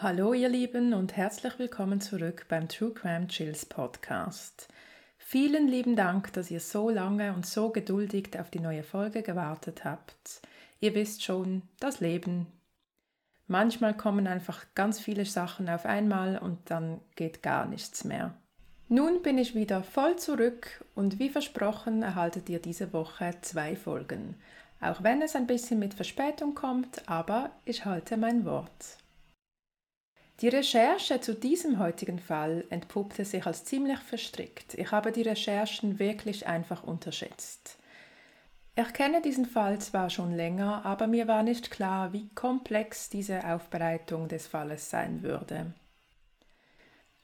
Hallo ihr Lieben und herzlich willkommen zurück beim True Crime Chills Podcast. Vielen lieben Dank, dass ihr so lange und so geduldig auf die neue Folge gewartet habt. Ihr wisst schon, das Leben. Manchmal kommen einfach ganz viele Sachen auf einmal und dann geht gar nichts mehr. Nun bin ich wieder voll zurück und wie versprochen erhaltet ihr diese Woche zwei Folgen. Auch wenn es ein bisschen mit Verspätung kommt, aber ich halte mein Wort. Die Recherche zu diesem heutigen Fall entpuppte sich als ziemlich verstrickt. Ich habe die Recherchen wirklich einfach unterschätzt. Ich kenne diesen Fall zwar schon länger, aber mir war nicht klar, wie komplex diese Aufbereitung des Falles sein würde.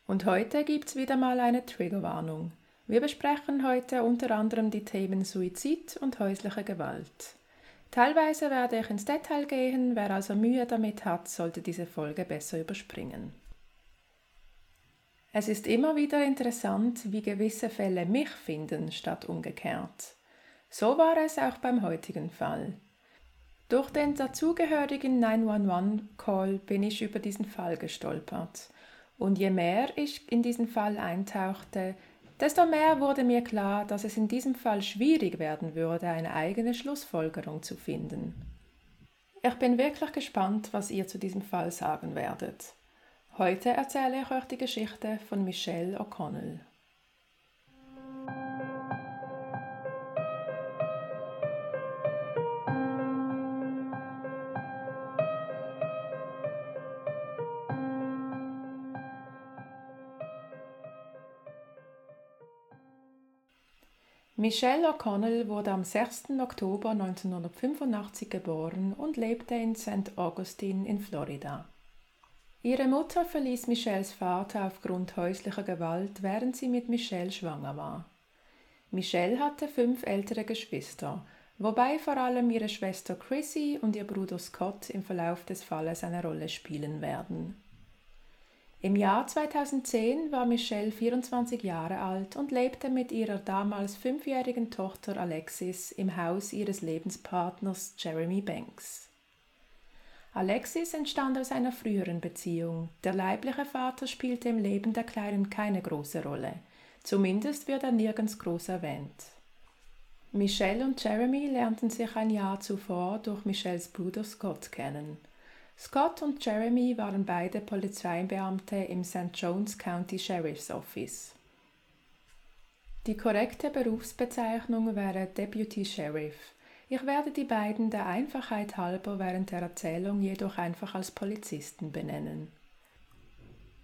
Und heute gibt's wieder mal eine Triggerwarnung. Wir besprechen heute unter anderem die Themen Suizid und häusliche Gewalt. Teilweise werde ich ins Detail gehen, wer also Mühe damit hat, sollte diese Folge besser überspringen. Es ist immer wieder interessant, wie gewisse Fälle mich finden, statt umgekehrt. So war es auch beim heutigen Fall. Durch den dazugehörigen 911-Call bin ich über diesen Fall gestolpert. Und je mehr ich in diesen Fall eintauchte, Desto mehr wurde mir klar, dass es in diesem Fall schwierig werden würde, eine eigene Schlussfolgerung zu finden. Ich bin wirklich gespannt, was ihr zu diesem Fall sagen werdet. Heute erzähle ich euch die Geschichte von Michelle O'Connell. Michelle O'Connell wurde am 6. Oktober 1985 geboren und lebte in St. Augustine in Florida. Ihre Mutter verließ Michelles Vater aufgrund häuslicher Gewalt, während sie mit Michelle schwanger war. Michelle hatte fünf ältere Geschwister, wobei vor allem ihre Schwester Chrissy und ihr Bruder Scott im Verlauf des Falles eine Rolle spielen werden. Im Jahr 2010 war Michelle 24 Jahre alt und lebte mit ihrer damals fünfjährigen Tochter Alexis im Haus ihres Lebenspartners Jeremy Banks. Alexis entstand aus einer früheren Beziehung. Der leibliche Vater spielte im Leben der Kleinen keine große Rolle. Zumindest wird er nirgends groß erwähnt. Michelle und Jeremy lernten sich ein Jahr zuvor durch Michelles Bruder Scott kennen. Scott und Jeremy waren beide Polizeibeamte im St. Jones County Sheriff's Office. Die korrekte Berufsbezeichnung wäre Deputy Sheriff. Ich werde die beiden der Einfachheit halber während der Erzählung jedoch einfach als Polizisten benennen.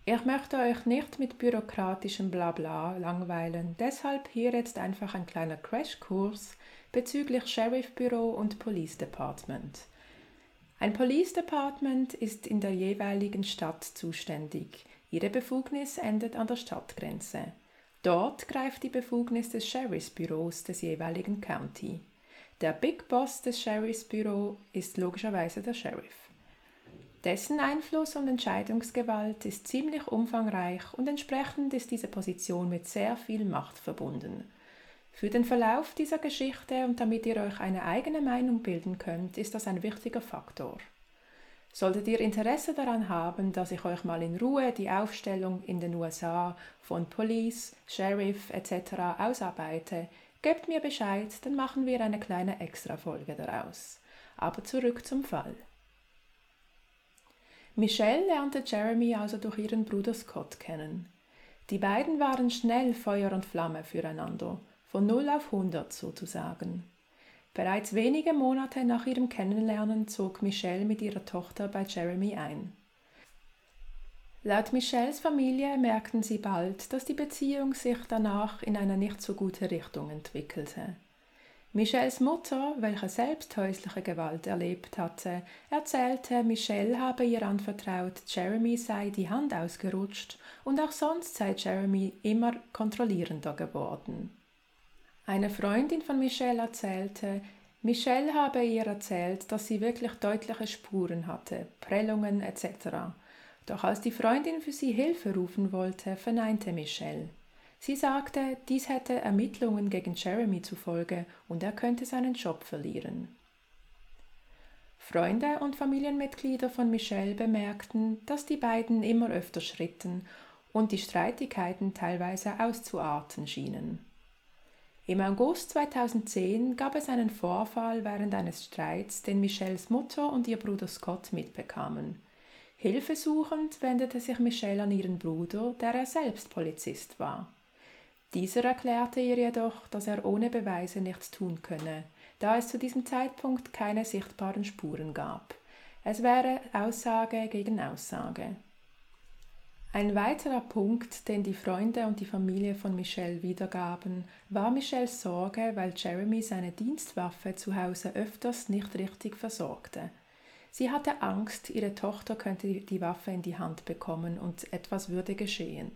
Ich möchte euch nicht mit bürokratischem Blabla langweilen, deshalb hier jetzt einfach ein kleiner Crashkurs bezüglich Sheriff Büro und Police Department. Ein Police Department ist in der jeweiligen Stadt zuständig. Ihre Befugnis endet an der Stadtgrenze. Dort greift die Befugnis des Sheriffsbüros des jeweiligen County. Der Big Boss des Sheriffsbüro ist logischerweise der Sheriff. Dessen Einfluss und Entscheidungsgewalt ist ziemlich umfangreich und entsprechend ist diese Position mit sehr viel Macht verbunden. Für den Verlauf dieser Geschichte und damit ihr euch eine eigene Meinung bilden könnt, ist das ein wichtiger Faktor. Solltet ihr Interesse daran haben, dass ich euch mal in Ruhe die Aufstellung in den USA von Police, Sheriff etc. ausarbeite, gebt mir Bescheid, dann machen wir eine kleine Extrafolge daraus. Aber zurück zum Fall. Michelle lernte Jeremy also durch ihren Bruder Scott kennen. Die beiden waren schnell Feuer und Flamme füreinander von 0 auf 100 sozusagen. Bereits wenige Monate nach ihrem Kennenlernen zog Michelle mit ihrer Tochter bei Jeremy ein. Laut Michelles Familie merkten sie bald, dass die Beziehung sich danach in eine nicht so gute Richtung entwickelte. Michelles Mutter, welche selbst häusliche Gewalt erlebt hatte, erzählte, Michelle habe ihr anvertraut, Jeremy sei die Hand ausgerutscht und auch sonst sei Jeremy immer kontrollierender geworden. Eine Freundin von Michelle erzählte, Michelle habe ihr erzählt, dass sie wirklich deutliche Spuren hatte, Prellungen etc. Doch als die Freundin für sie Hilfe rufen wollte, verneinte Michelle. Sie sagte, dies hätte Ermittlungen gegen Jeremy zufolge und er könnte seinen Job verlieren. Freunde und Familienmitglieder von Michelle bemerkten, dass die beiden immer öfter schritten und die Streitigkeiten teilweise auszuarten schienen. Im August 2010 gab es einen Vorfall während eines Streits, den Michelles Mutter und ihr Bruder Scott mitbekamen. Hilfesuchend wendete sich Michelle an ihren Bruder, der er selbst Polizist war. Dieser erklärte ihr jedoch, dass er ohne Beweise nichts tun könne, da es zu diesem Zeitpunkt keine sichtbaren Spuren gab. Es wäre Aussage gegen Aussage. Ein weiterer Punkt, den die Freunde und die Familie von Michelle wiedergaben, war Michelles Sorge, weil Jeremy seine Dienstwaffe zu Hause öfters nicht richtig versorgte. Sie hatte Angst, ihre Tochter könnte die Waffe in die Hand bekommen und etwas würde geschehen.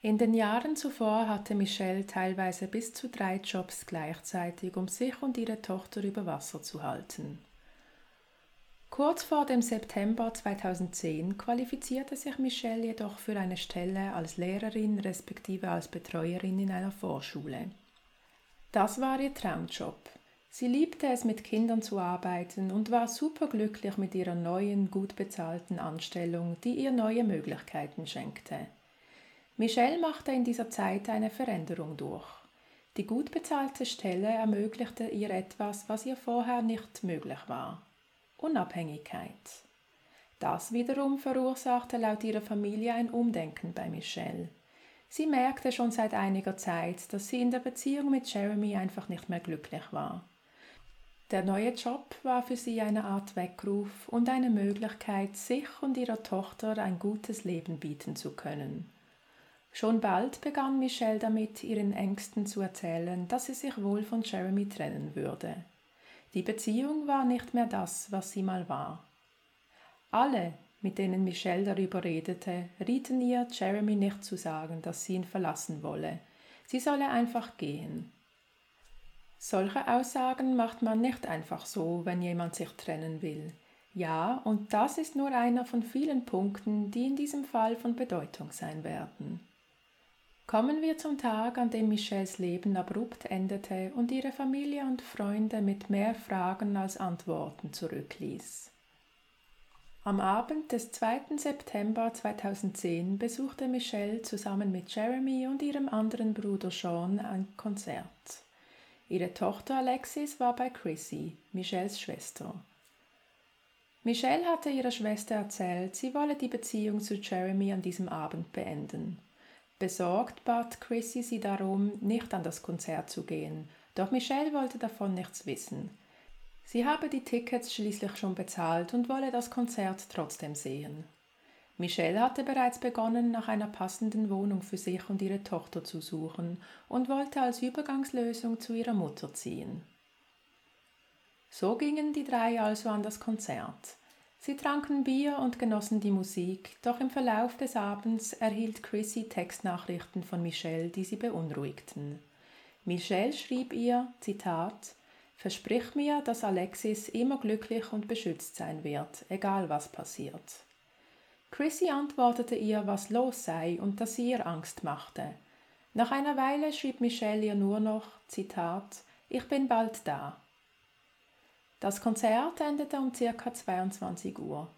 In den Jahren zuvor hatte Michelle teilweise bis zu drei Jobs gleichzeitig, um sich und ihre Tochter über Wasser zu halten. Kurz vor dem September 2010 qualifizierte sich Michelle jedoch für eine Stelle als Lehrerin respektive als Betreuerin in einer Vorschule. Das war ihr Traumjob. Sie liebte es, mit Kindern zu arbeiten und war superglücklich mit ihrer neuen, gut bezahlten Anstellung, die ihr neue Möglichkeiten schenkte. Michelle machte in dieser Zeit eine Veränderung durch. Die gut bezahlte Stelle ermöglichte ihr etwas, was ihr vorher nicht möglich war. Unabhängigkeit. Das wiederum verursachte laut ihrer Familie ein Umdenken bei Michelle. Sie merkte schon seit einiger Zeit, dass sie in der Beziehung mit Jeremy einfach nicht mehr glücklich war. Der neue Job war für sie eine Art Weckruf und eine Möglichkeit, sich und ihrer Tochter ein gutes Leben bieten zu können. Schon bald begann Michelle damit, ihren Ängsten zu erzählen, dass sie sich wohl von Jeremy trennen würde. Die Beziehung war nicht mehr das, was sie mal war. Alle, mit denen Michelle darüber redete, rieten ihr, Jeremy nicht zu sagen, dass sie ihn verlassen wolle. Sie solle einfach gehen. Solche Aussagen macht man nicht einfach so, wenn jemand sich trennen will. Ja, und das ist nur einer von vielen Punkten, die in diesem Fall von Bedeutung sein werden. Kommen wir zum Tag, an dem Michelles Leben abrupt endete und ihre Familie und Freunde mit mehr Fragen als Antworten zurückließ. Am Abend des 2. September 2010 besuchte Michelle zusammen mit Jeremy und ihrem anderen Bruder Sean ein Konzert. Ihre Tochter Alexis war bei Chrissy, Michelles Schwester. Michelle hatte ihrer Schwester erzählt, sie wolle die Beziehung zu Jeremy an diesem Abend beenden. Besorgt bat Chrissy sie darum, nicht an das Konzert zu gehen, doch Michelle wollte davon nichts wissen. Sie habe die Tickets schließlich schon bezahlt und wolle das Konzert trotzdem sehen. Michelle hatte bereits begonnen, nach einer passenden Wohnung für sich und ihre Tochter zu suchen und wollte als Übergangslösung zu ihrer Mutter ziehen. So gingen die drei also an das Konzert. Sie tranken Bier und genossen die Musik, doch im Verlauf des Abends erhielt Chrissy Textnachrichten von Michelle, die sie beunruhigten. Michelle schrieb ihr, Zitat, Versprich mir, dass Alexis immer glücklich und beschützt sein wird, egal was passiert. Chrissy antwortete ihr, was los sei und dass sie ihr Angst machte. Nach einer Weile schrieb Michelle ihr nur noch, Zitat, Ich bin bald da. Das Konzert endete um ca. 22 Uhr.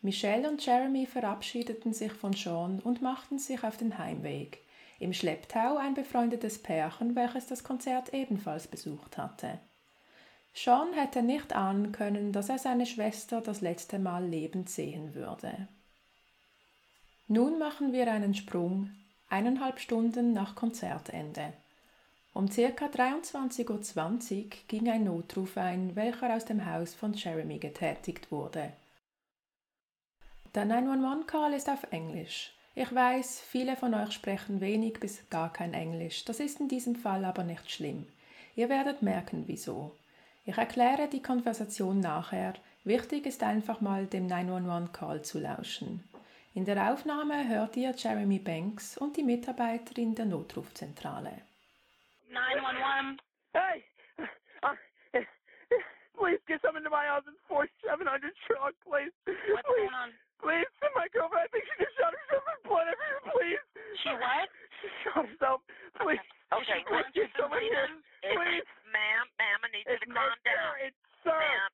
Michelle und Jeremy verabschiedeten sich von Sean und machten sich auf den Heimweg. Im Schlepptau ein befreundetes Pärchen, welches das Konzert ebenfalls besucht hatte. Sean hätte nicht ahnen können, dass er seine Schwester das letzte Mal lebend sehen würde. Nun machen wir einen Sprung, eineinhalb Stunden nach Konzertende. Um ca. 23.20 Uhr ging ein Notruf ein, welcher aus dem Haus von Jeremy getätigt wurde. Der 911-Call ist auf Englisch. Ich weiß, viele von euch sprechen wenig bis gar kein Englisch. Das ist in diesem Fall aber nicht schlimm. Ihr werdet merken, wieso. Ich erkläre die Konversation nachher. Wichtig ist einfach mal dem 911-Call zu lauschen. In der Aufnahme hört ihr Jeremy Banks und die Mitarbeiterin der Notrufzentrale. 911. Hey! Uh, please get someone to my house in 4700 truck, please. What's please, going on? Please, my girlfriend, I think she just shot herself with blood everywhere, please. She what? She shot herself. Please. Okay, please get someone here. It's, Please. ma'am, ma'am, I need you It's to calm down. It's sir. Ma'am,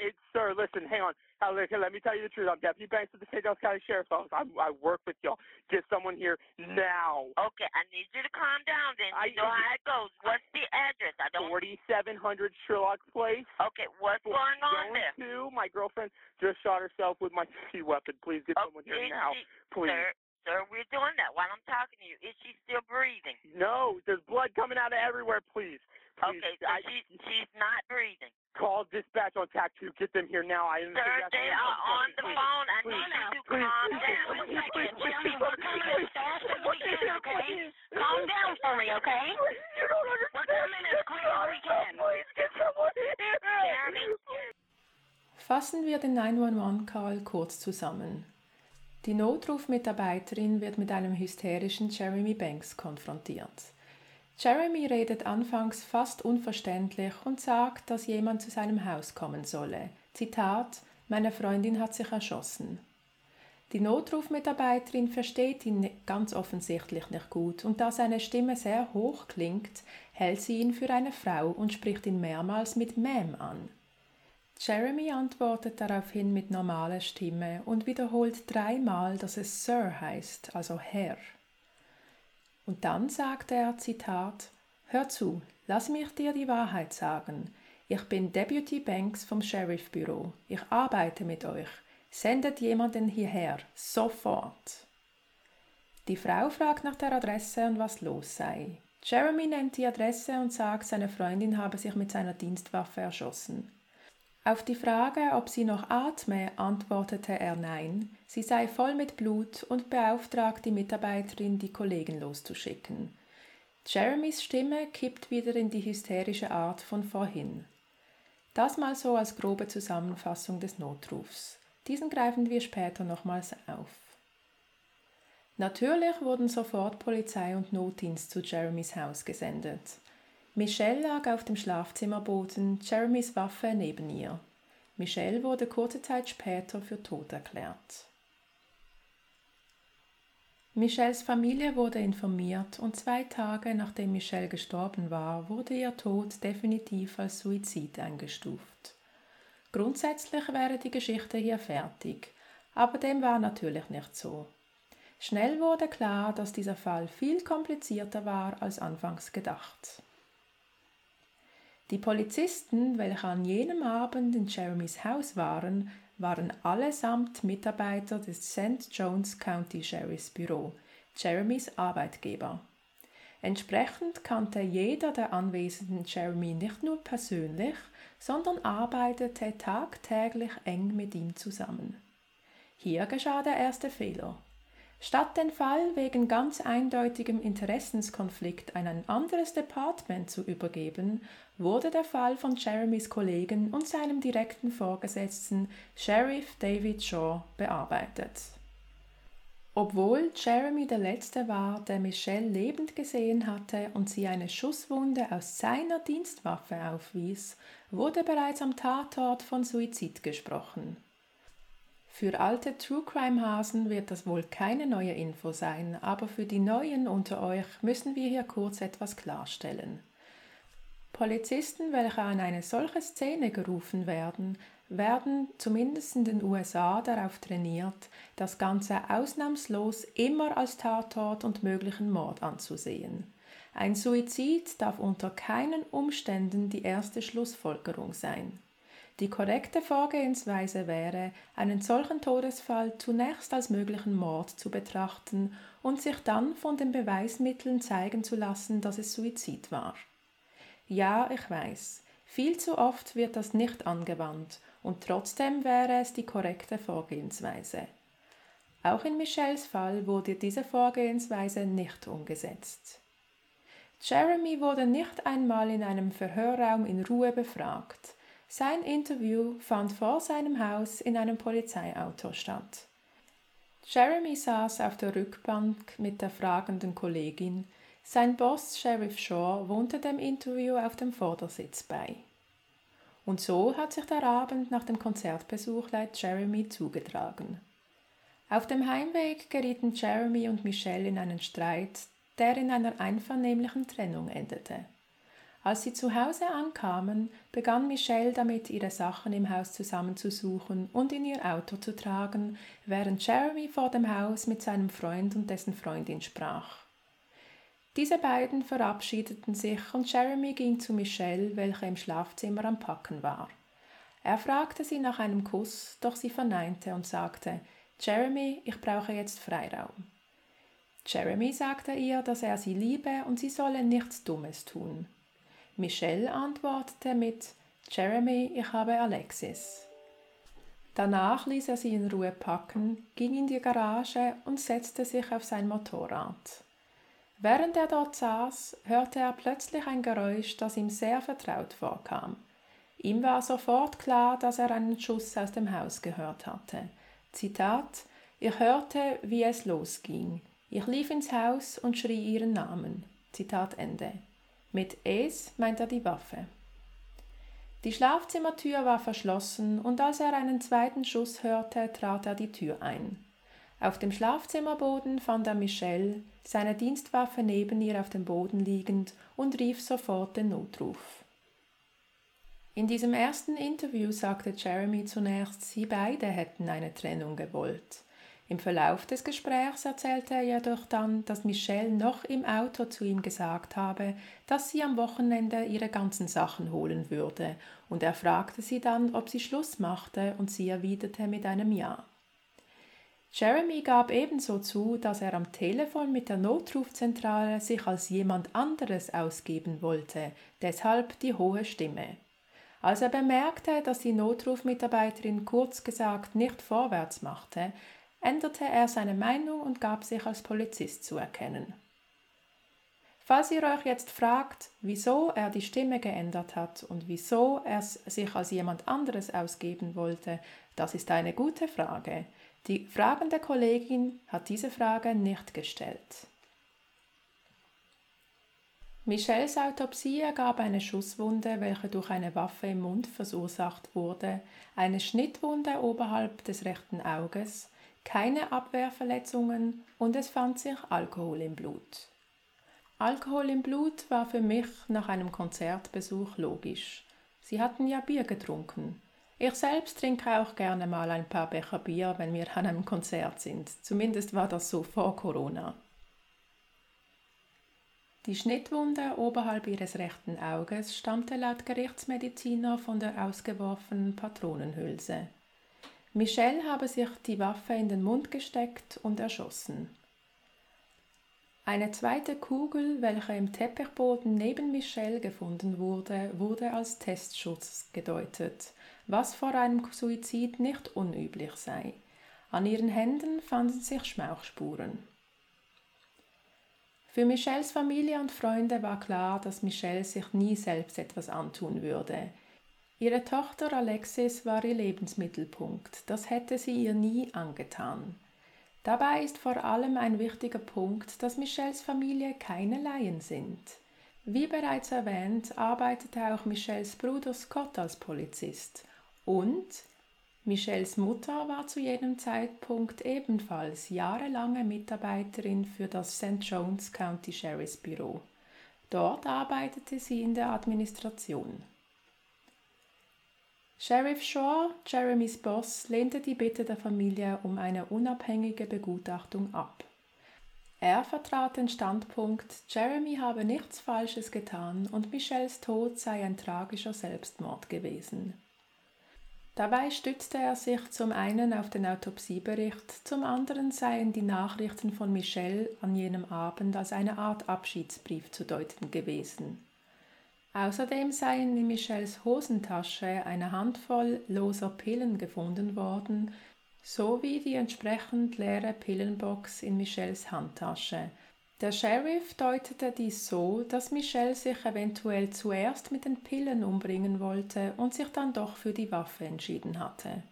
It's sir, listen hang on. Okay, let me tell you the truth. I'm Deputy Banks of the St. John's County Sheriff's Office. I, I work with y'all. Get someone here now. Okay, I need you to calm down then. I- You know how it goes. What's the address? I don't 4700 Sherlock Place. Okay, what's going on there? to my girlfriend just shot herself with my CC weapon. Please get Oh, someone here now. she- Please. Sir, sir, we're doing that while I'm talking to you. Is she still breathing? No, there's blood coming out of everywhere. Please. Please. Okay, so I, she's she's not breathing. call dispatch on TAC 2. Get them here now. I Sir, understand that's they are on the phone. I Please, need you to please, calm please, down. please, One second. please, please, we're coming as please, fast as we please, can, okay? please, Calm please, down for me, okay? You don't understand. We're coming as quick as we can. Please get someone here. Jeremy? Fassen wir den 911-Call kurz zusammen. Die Notrufmitarbeiterin wird mit einem hysterischen Jeremy Banks konfrontiert. Jeremy redet anfangs fast unverständlich und sagt, dass jemand zu seinem Haus kommen solle. Zitat: Meine Freundin hat sich erschossen. Die Notrufmitarbeiterin versteht ihn ganz offensichtlich nicht gut und da seine Stimme sehr hoch klingt, hält sie ihn für eine Frau und spricht ihn mehrmals mit Ma'am an. Jeremy antwortet daraufhin mit normaler Stimme und wiederholt dreimal, dass es Sir heißt, also Herr. Und dann sagt er, Zitat, Hör zu, lass mich dir die Wahrheit sagen. Ich bin Deputy Banks vom Sheriff Büro. Ich arbeite mit euch. Sendet jemanden hierher, sofort. Die Frau fragt nach der Adresse und was los sei. Jeremy nennt die Adresse und sagt, seine Freundin habe sich mit seiner Dienstwaffe erschossen. Auf die Frage, ob sie noch atme, antwortete er nein, sie sei voll mit Blut und beauftragt die Mitarbeiterin, die Kollegen loszuschicken. Jeremys Stimme kippt wieder in die hysterische Art von vorhin. Das mal so als grobe Zusammenfassung des Notrufs. Diesen greifen wir später nochmals auf. Natürlich wurden sofort Polizei und Notdienst zu Jeremys Haus gesendet. Michelle lag auf dem Schlafzimmerboden, Jeremys Waffe neben ihr. Michelle wurde kurze Zeit später für tot erklärt. Michelles Familie wurde informiert und zwei Tage nachdem Michelle gestorben war, wurde ihr Tod definitiv als Suizid eingestuft. Grundsätzlich wäre die Geschichte hier fertig, aber dem war natürlich nicht so. Schnell wurde klar, dass dieser Fall viel komplizierter war als anfangs gedacht. Die Polizisten, welche an jenem Abend in Jeremys Haus waren, waren allesamt Mitarbeiter des St. John's County Sheriff's Büro, Jeremys Arbeitgeber. Entsprechend kannte jeder der Anwesenden Jeremy nicht nur persönlich, sondern arbeitete tagtäglich eng mit ihm zusammen. Hier geschah der erste Fehler. Statt den Fall wegen ganz eindeutigem Interessenskonflikt an ein anderes Department zu übergeben, wurde der Fall von Jeremys Kollegen und seinem direkten Vorgesetzten Sheriff David Shaw bearbeitet. Obwohl Jeremy der Letzte war, der Michelle lebend gesehen hatte und sie eine Schusswunde aus seiner Dienstwaffe aufwies, wurde bereits am Tatort von Suizid gesprochen. Für alte True Crime Hasen wird das wohl keine neue Info sein, aber für die Neuen unter euch müssen wir hier kurz etwas klarstellen. Polizisten, welche an eine solche Szene gerufen werden, werden zumindest in den USA darauf trainiert, das Ganze ausnahmslos immer als Tatort und möglichen Mord anzusehen. Ein Suizid darf unter keinen Umständen die erste Schlussfolgerung sein. Die korrekte Vorgehensweise wäre, einen solchen Todesfall zunächst als möglichen Mord zu betrachten und sich dann von den Beweismitteln zeigen zu lassen, dass es Suizid war. Ja, ich weiß, viel zu oft wird das nicht angewandt und trotzdem wäre es die korrekte Vorgehensweise. Auch in Michelles Fall wurde diese Vorgehensweise nicht umgesetzt. Jeremy wurde nicht einmal in einem Verhörraum in Ruhe befragt. Sein Interview fand vor seinem Haus in einem Polizeiauto statt. Jeremy saß auf der Rückbank mit der fragenden Kollegin. Sein Boss Sheriff Shaw wohnte dem Interview auf dem Vordersitz bei. Und so hat sich der Abend nach dem Konzertbesuch laut Jeremy zugetragen. Auf dem Heimweg gerieten Jeremy und Michelle in einen Streit, der in einer einvernehmlichen Trennung endete. Als sie zu Hause ankamen, begann Michelle damit, ihre Sachen im Haus zusammenzusuchen und in ihr Auto zu tragen, während Jeremy vor dem Haus mit seinem Freund und dessen Freundin sprach. Diese beiden verabschiedeten sich und Jeremy ging zu Michelle, welche im Schlafzimmer am Packen war. Er fragte sie nach einem Kuss, doch sie verneinte und sagte, Jeremy, ich brauche jetzt Freiraum. Jeremy sagte ihr, dass er sie liebe und sie solle nichts Dummes tun. Michelle antwortete mit Jeremy, ich habe Alexis. Danach ließ er sie in Ruhe packen, ging in die Garage und setzte sich auf sein Motorrad. Während er dort saß, hörte er plötzlich ein Geräusch, das ihm sehr vertraut vorkam. Ihm war sofort klar, dass er einen Schuss aus dem Haus gehört hatte. Zitat Ich hörte, wie es losging. Ich lief ins Haus und schrie ihren Namen. Zitat Ende. Mit Es meint er die Waffe. Die Schlafzimmertür war verschlossen und als er einen zweiten Schuss hörte, trat er die Tür ein. Auf dem Schlafzimmerboden fand er Michelle, seine Dienstwaffe neben ihr auf dem Boden liegend, und rief sofort den Notruf. In diesem ersten Interview sagte Jeremy zunächst, sie beide hätten eine Trennung gewollt. Im Verlauf des Gesprächs erzählte er jedoch dann, dass Michelle noch im Auto zu ihm gesagt habe, dass sie am Wochenende ihre ganzen Sachen holen würde, und er fragte sie dann, ob sie Schluss machte, und sie erwiderte mit einem Ja. Jeremy gab ebenso zu, dass er am Telefon mit der Notrufzentrale sich als jemand anderes ausgeben wollte, deshalb die hohe Stimme. Als er bemerkte, dass die Notrufmitarbeiterin kurz gesagt nicht vorwärts machte, änderte er seine Meinung und gab sich als Polizist zu erkennen. Falls ihr euch jetzt fragt, wieso er die Stimme geändert hat und wieso er sich als jemand anderes ausgeben wollte, das ist eine gute Frage. Die fragende Kollegin hat diese Frage nicht gestellt. Michelles Autopsie ergab eine Schusswunde, welche durch eine Waffe im Mund verursacht wurde, eine Schnittwunde oberhalb des rechten Auges, keine Abwehrverletzungen und es fand sich Alkohol im Blut. Alkohol im Blut war für mich nach einem Konzertbesuch logisch. Sie hatten ja Bier getrunken. Ich selbst trinke auch gerne mal ein paar Becher Bier, wenn wir an einem Konzert sind. Zumindest war das so vor Corona. Die Schnittwunde oberhalb ihres rechten Auges stammte laut Gerichtsmediziner von der ausgeworfenen Patronenhülse. Michelle habe sich die Waffe in den Mund gesteckt und erschossen. Eine zweite Kugel, welche im Teppichboden neben Michelle gefunden wurde, wurde als Testschutz gedeutet was vor einem Suizid nicht unüblich sei. An ihren Händen fanden sich Schmauchspuren. Für Michelles Familie und Freunde war klar, dass Michelle sich nie selbst etwas antun würde. Ihre Tochter Alexis war ihr Lebensmittelpunkt, das hätte sie ihr nie angetan. Dabei ist vor allem ein wichtiger Punkt, dass Michelles Familie keine Laien sind. Wie bereits erwähnt, arbeitete auch Michelles Bruder Scott als Polizist und Michelles Mutter war zu jenem Zeitpunkt ebenfalls jahrelange Mitarbeiterin für das St. John's County Sheriff's Büro. Dort arbeitete sie in der Administration. Sheriff Shaw, Jeremys Boss, lehnte die Bitte der Familie um eine unabhängige Begutachtung ab. Er vertrat den Standpunkt, Jeremy habe nichts Falsches getan und Michelles Tod sei ein tragischer Selbstmord gewesen. Dabei stützte er sich zum einen auf den Autopsiebericht, zum anderen seien die Nachrichten von Michelle an jenem Abend als eine Art Abschiedsbrief zu deuten gewesen. Außerdem seien in Michelles Hosentasche eine Handvoll loser Pillen gefunden worden, sowie die entsprechend leere Pillenbox in Michelles Handtasche, der Sheriff deutete dies so, dass Michelle sich eventuell zuerst mit den Pillen umbringen wollte und sich dann doch für die Waffe entschieden hatte.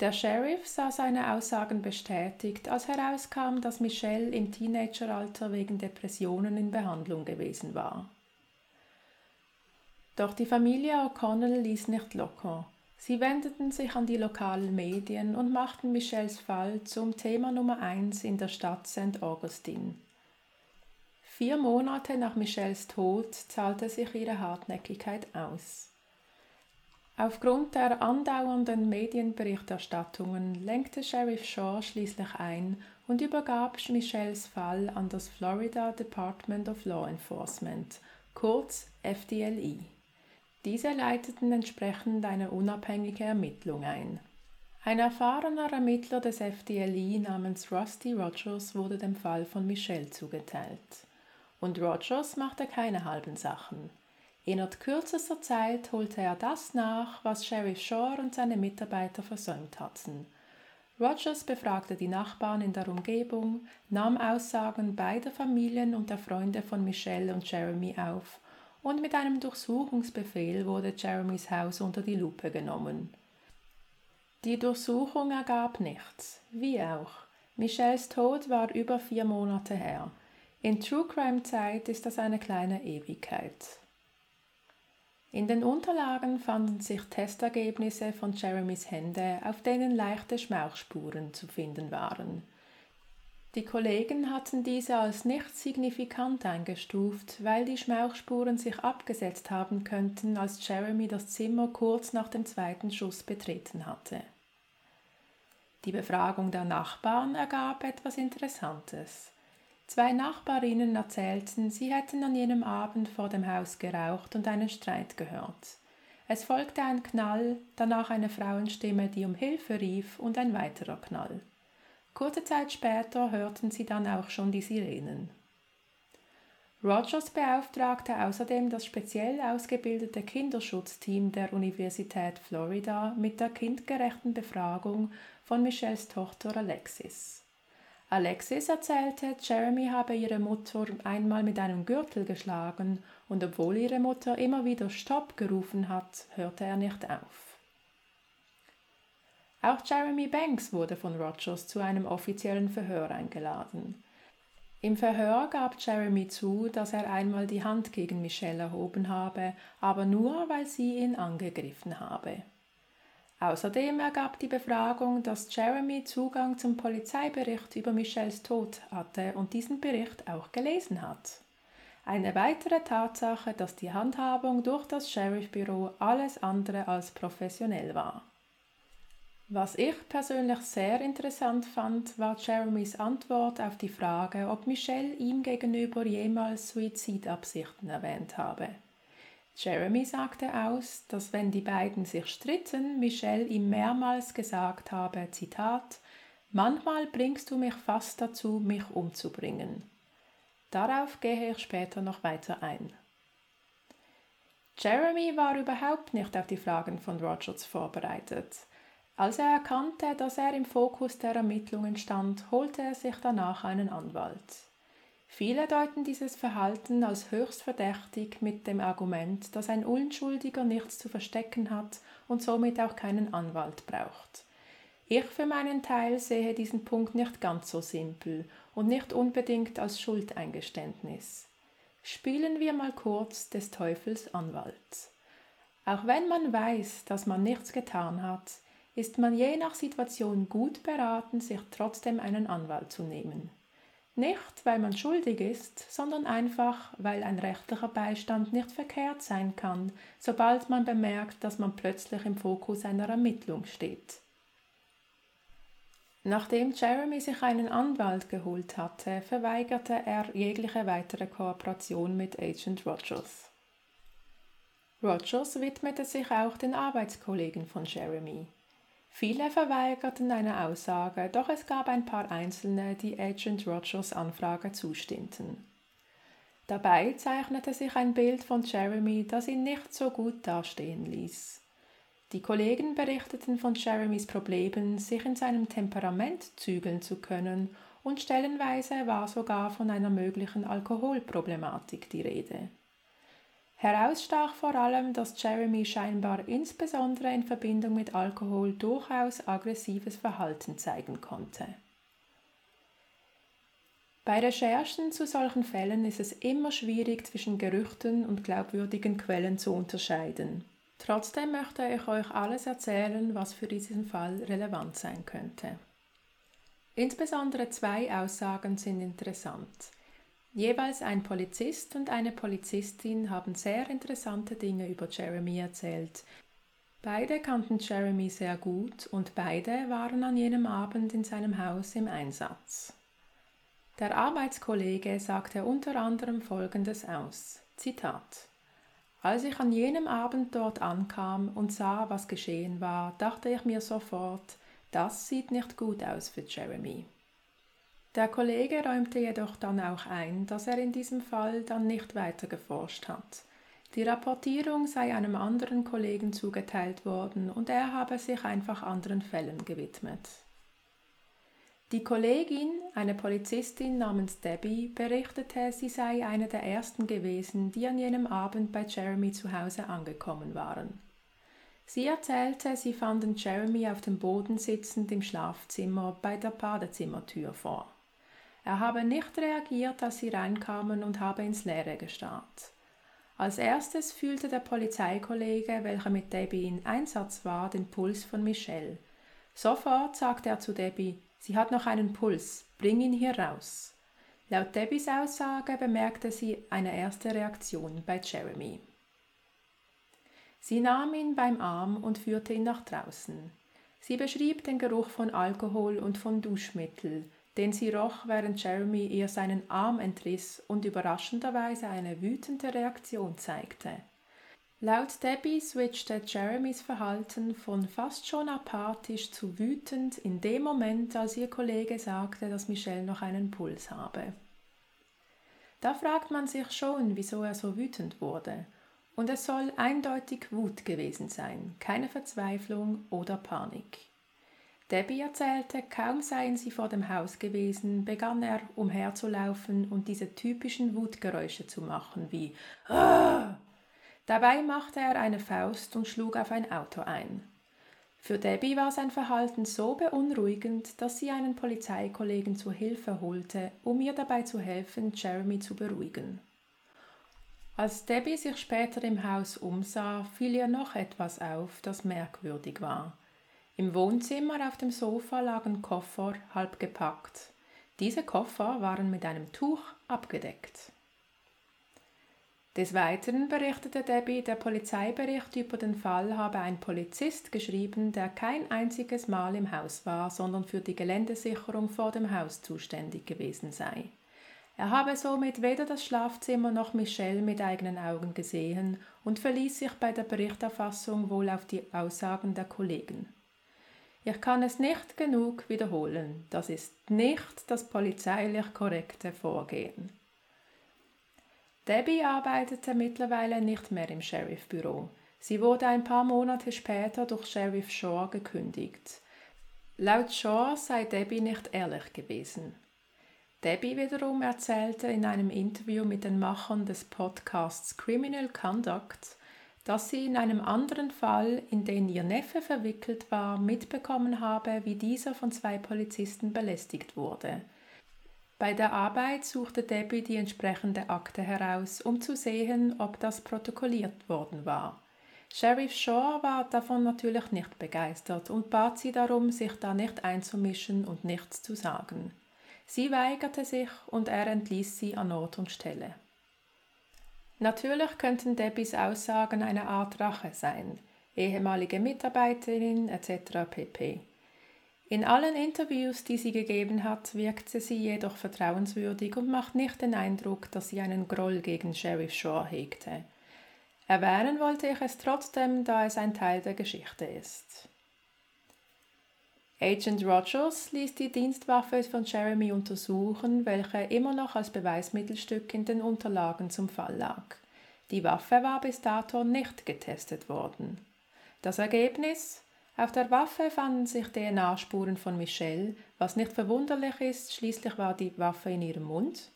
Der Sheriff sah seine Aussagen bestätigt, als herauskam, dass Michelle im Teenageralter wegen Depressionen in Behandlung gewesen war. Doch die Familie O'Connell ließ nicht locker. Sie wendeten sich an die lokalen Medien und machten Michelles Fall zum Thema Nummer eins in der Stadt St. Augustine. Vier Monate nach Michelles Tod zahlte sich ihre Hartnäckigkeit aus. Aufgrund der andauernden Medienberichterstattungen lenkte Sheriff Shaw schließlich ein und übergab Michelles Fall an das Florida Department of Law Enforcement, kurz FDLE. Diese leiteten entsprechend eine unabhängige Ermittlung ein. Ein erfahrener Ermittler des FDLE namens Rusty Rogers wurde dem Fall von Michelle zugeteilt. Und Rogers machte keine halben Sachen. Innerhalb kürzester Zeit holte er das nach, was Sheriff Shore und seine Mitarbeiter versäumt hatten. Rogers befragte die Nachbarn in der Umgebung, nahm Aussagen beider Familien und der Freunde von Michelle und Jeremy auf, und mit einem Durchsuchungsbefehl wurde Jeremys Haus unter die Lupe genommen. Die Durchsuchung ergab nichts, wie auch. Michelles Tod war über vier Monate her. In True Crime Zeit ist das eine kleine Ewigkeit. In den Unterlagen fanden sich Testergebnisse von Jeremys Hände, auf denen leichte Schmauchspuren zu finden waren. Die Kollegen hatten diese als nicht signifikant eingestuft, weil die Schmauchspuren sich abgesetzt haben könnten, als Jeremy das Zimmer kurz nach dem zweiten Schuss betreten hatte. Die Befragung der Nachbarn ergab etwas Interessantes. Zwei Nachbarinnen erzählten, sie hätten an jenem Abend vor dem Haus geraucht und einen Streit gehört. Es folgte ein Knall, danach eine Frauenstimme, die um Hilfe rief, und ein weiterer Knall. Kurze Zeit später hörten sie dann auch schon die Sirenen. Rogers beauftragte außerdem das speziell ausgebildete Kinderschutzteam der Universität Florida mit der kindgerechten Befragung von Michelles Tochter Alexis. Alexis erzählte, Jeremy habe ihre Mutter einmal mit einem Gürtel geschlagen und obwohl ihre Mutter immer wieder Stopp gerufen hat, hörte er nicht auf. Auch Jeremy Banks wurde von Rogers zu einem offiziellen Verhör eingeladen. Im Verhör gab Jeremy zu, dass er einmal die Hand gegen Michelle erhoben habe, aber nur, weil sie ihn angegriffen habe. Außerdem ergab die Befragung, dass Jeremy Zugang zum Polizeibericht über Michelles Tod hatte und diesen Bericht auch gelesen hat. Eine weitere Tatsache, dass die Handhabung durch das Sheriffbüro alles andere als professionell war. Was ich persönlich sehr interessant fand, war Jeremys Antwort auf die Frage, ob Michelle ihm gegenüber jemals Suizidabsichten erwähnt habe. Jeremy sagte aus, dass wenn die beiden sich stritten, Michelle ihm mehrmals gesagt habe, Zitat, Manchmal bringst du mich fast dazu, mich umzubringen. Darauf gehe ich später noch weiter ein. Jeremy war überhaupt nicht auf die Fragen von Rogers vorbereitet. Als er erkannte, dass er im Fokus der Ermittlungen stand, holte er sich danach einen Anwalt. Viele deuten dieses Verhalten als höchst verdächtig mit dem Argument, dass ein Unschuldiger nichts zu verstecken hat und somit auch keinen Anwalt braucht. Ich für meinen Teil sehe diesen Punkt nicht ganz so simpel und nicht unbedingt als Schuldeingeständnis. Spielen wir mal kurz des Teufels Anwalt. Auch wenn man weiß, dass man nichts getan hat, ist man je nach Situation gut beraten, sich trotzdem einen Anwalt zu nehmen. Nicht, weil man schuldig ist, sondern einfach, weil ein rechtlicher Beistand nicht verkehrt sein kann, sobald man bemerkt, dass man plötzlich im Fokus einer Ermittlung steht. Nachdem Jeremy sich einen Anwalt geholt hatte, verweigerte er jegliche weitere Kooperation mit Agent Rogers. Rogers widmete sich auch den Arbeitskollegen von Jeremy. Viele verweigerten eine Aussage, doch es gab ein paar Einzelne, die Agent Rogers Anfrage zustimmten. Dabei zeichnete sich ein Bild von Jeremy, das ihn nicht so gut dastehen ließ. Die Kollegen berichteten von Jeremys Problemen, sich in seinem Temperament zügeln zu können, und stellenweise war sogar von einer möglichen Alkoholproblematik die Rede. Herausstach vor allem, dass Jeremy scheinbar insbesondere in Verbindung mit Alkohol durchaus aggressives Verhalten zeigen konnte. Bei Recherchen zu solchen Fällen ist es immer schwierig zwischen Gerüchten und glaubwürdigen Quellen zu unterscheiden. Trotzdem möchte ich euch alles erzählen, was für diesen Fall relevant sein könnte. Insbesondere zwei Aussagen sind interessant. Jeweils ein Polizist und eine Polizistin haben sehr interessante Dinge über Jeremy erzählt. Beide kannten Jeremy sehr gut und beide waren an jenem Abend in seinem Haus im Einsatz. Der Arbeitskollege sagte unter anderem Folgendes aus. Zitat. Als ich an jenem Abend dort ankam und sah, was geschehen war, dachte ich mir sofort, das sieht nicht gut aus für Jeremy. Der Kollege räumte jedoch dann auch ein, dass er in diesem Fall dann nicht weiter geforscht hat. Die Rapportierung sei einem anderen Kollegen zugeteilt worden und er habe sich einfach anderen Fällen gewidmet. Die Kollegin, eine Polizistin namens Debbie, berichtete, sie sei eine der ersten gewesen, die an jenem Abend bei Jeremy zu Hause angekommen waren. Sie erzählte, sie fanden Jeremy auf dem Boden sitzend im Schlafzimmer bei der Badezimmertür vor. Er habe nicht reagiert, als sie reinkamen und habe ins Leere gestarrt. Als erstes fühlte der Polizeikollege, welcher mit Debbie in Einsatz war, den Puls von Michelle. Sofort sagte er zu Debbie, sie hat noch einen Puls, bring ihn hier raus. Laut Debbies Aussage bemerkte sie eine erste Reaktion bei Jeremy. Sie nahm ihn beim Arm und führte ihn nach draußen. Sie beschrieb den Geruch von Alkohol und von Duschmittel, den sie roch, während Jeremy ihr seinen Arm entriss und überraschenderweise eine wütende Reaktion zeigte. Laut Debbie switchte Jeremys Verhalten von fast schon apathisch zu wütend in dem Moment, als ihr Kollege sagte, dass Michelle noch einen Puls habe. Da fragt man sich schon, wieso er so wütend wurde. Und es soll eindeutig Wut gewesen sein, keine Verzweiflung oder Panik. Debbie erzählte, kaum seien sie vor dem Haus gewesen, begann er umherzulaufen und diese typischen Wutgeräusche zu machen, wie ah! Dabei machte er eine Faust und schlug auf ein Auto ein. Für Debbie war sein Verhalten so beunruhigend, dass sie einen Polizeikollegen zur Hilfe holte, um ihr dabei zu helfen, Jeremy zu beruhigen. Als Debbie sich später im Haus umsah, fiel ihr noch etwas auf, das merkwürdig war. Im Wohnzimmer auf dem Sofa lagen Koffer, halb gepackt. Diese Koffer waren mit einem Tuch abgedeckt. Des Weiteren berichtete Debbie, der Polizeibericht über den Fall habe ein Polizist geschrieben, der kein einziges Mal im Haus war, sondern für die Geländesicherung vor dem Haus zuständig gewesen sei. Er habe somit weder das Schlafzimmer noch Michelle mit eigenen Augen gesehen und verließ sich bei der Berichterfassung wohl auf die Aussagen der Kollegen. Ich kann es nicht genug wiederholen, das ist nicht das polizeilich korrekte Vorgehen. Debbie arbeitete mittlerweile nicht mehr im Sheriffbüro. Sie wurde ein paar Monate später durch Sheriff Shaw gekündigt. Laut Shaw sei Debbie nicht ehrlich gewesen. Debbie wiederum erzählte in einem Interview mit den Machern des Podcasts Criminal Conduct, dass sie in einem anderen Fall, in den ihr Neffe verwickelt war, mitbekommen habe, wie dieser von zwei Polizisten belästigt wurde. Bei der Arbeit suchte Debbie die entsprechende Akte heraus, um zu sehen, ob das protokolliert worden war. Sheriff Shaw war davon natürlich nicht begeistert und bat sie darum, sich da nicht einzumischen und nichts zu sagen. Sie weigerte sich und er entließ sie an Ort und Stelle. Natürlich könnten Debbies Aussagen eine Art Rache sein, ehemalige Mitarbeiterin etc. pp. In allen Interviews, die sie gegeben hat, wirkte sie jedoch vertrauenswürdig und macht nicht den Eindruck, dass sie einen Groll gegen Sheriff Shaw hegte. Erwähnen wollte ich es trotzdem, da es ein Teil der Geschichte ist. Agent Rogers ließ die Dienstwaffe von Jeremy untersuchen, welche immer noch als Beweismittelstück in den Unterlagen zum Fall lag. Die Waffe war bis dato nicht getestet worden. Das Ergebnis? Auf der Waffe fanden sich DNA-Spuren von Michelle, was nicht verwunderlich ist, schließlich war die Waffe in ihrem Mund.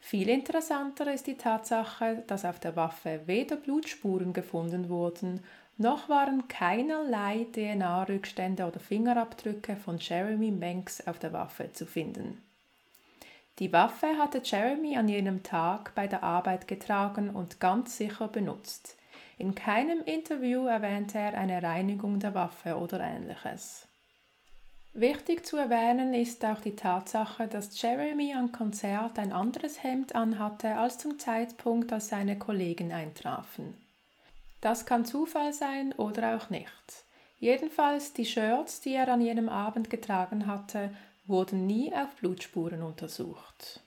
Viel interessanter ist die Tatsache, dass auf der Waffe weder Blutspuren gefunden wurden noch waren keinerlei DNA-Rückstände oder Fingerabdrücke von Jeremy Manx auf der Waffe zu finden. Die Waffe hatte Jeremy an jenem Tag bei der Arbeit getragen und ganz sicher benutzt. In keinem Interview erwähnte er eine Reinigung der Waffe oder ähnliches. Wichtig zu erwähnen ist auch die Tatsache, dass Jeremy am Konzert ein anderes Hemd anhatte als zum Zeitpunkt, als seine Kollegen eintrafen. Das kann Zufall sein oder auch nicht. Jedenfalls die Shirts, die er an jenem Abend getragen hatte, wurden nie auf Blutspuren untersucht.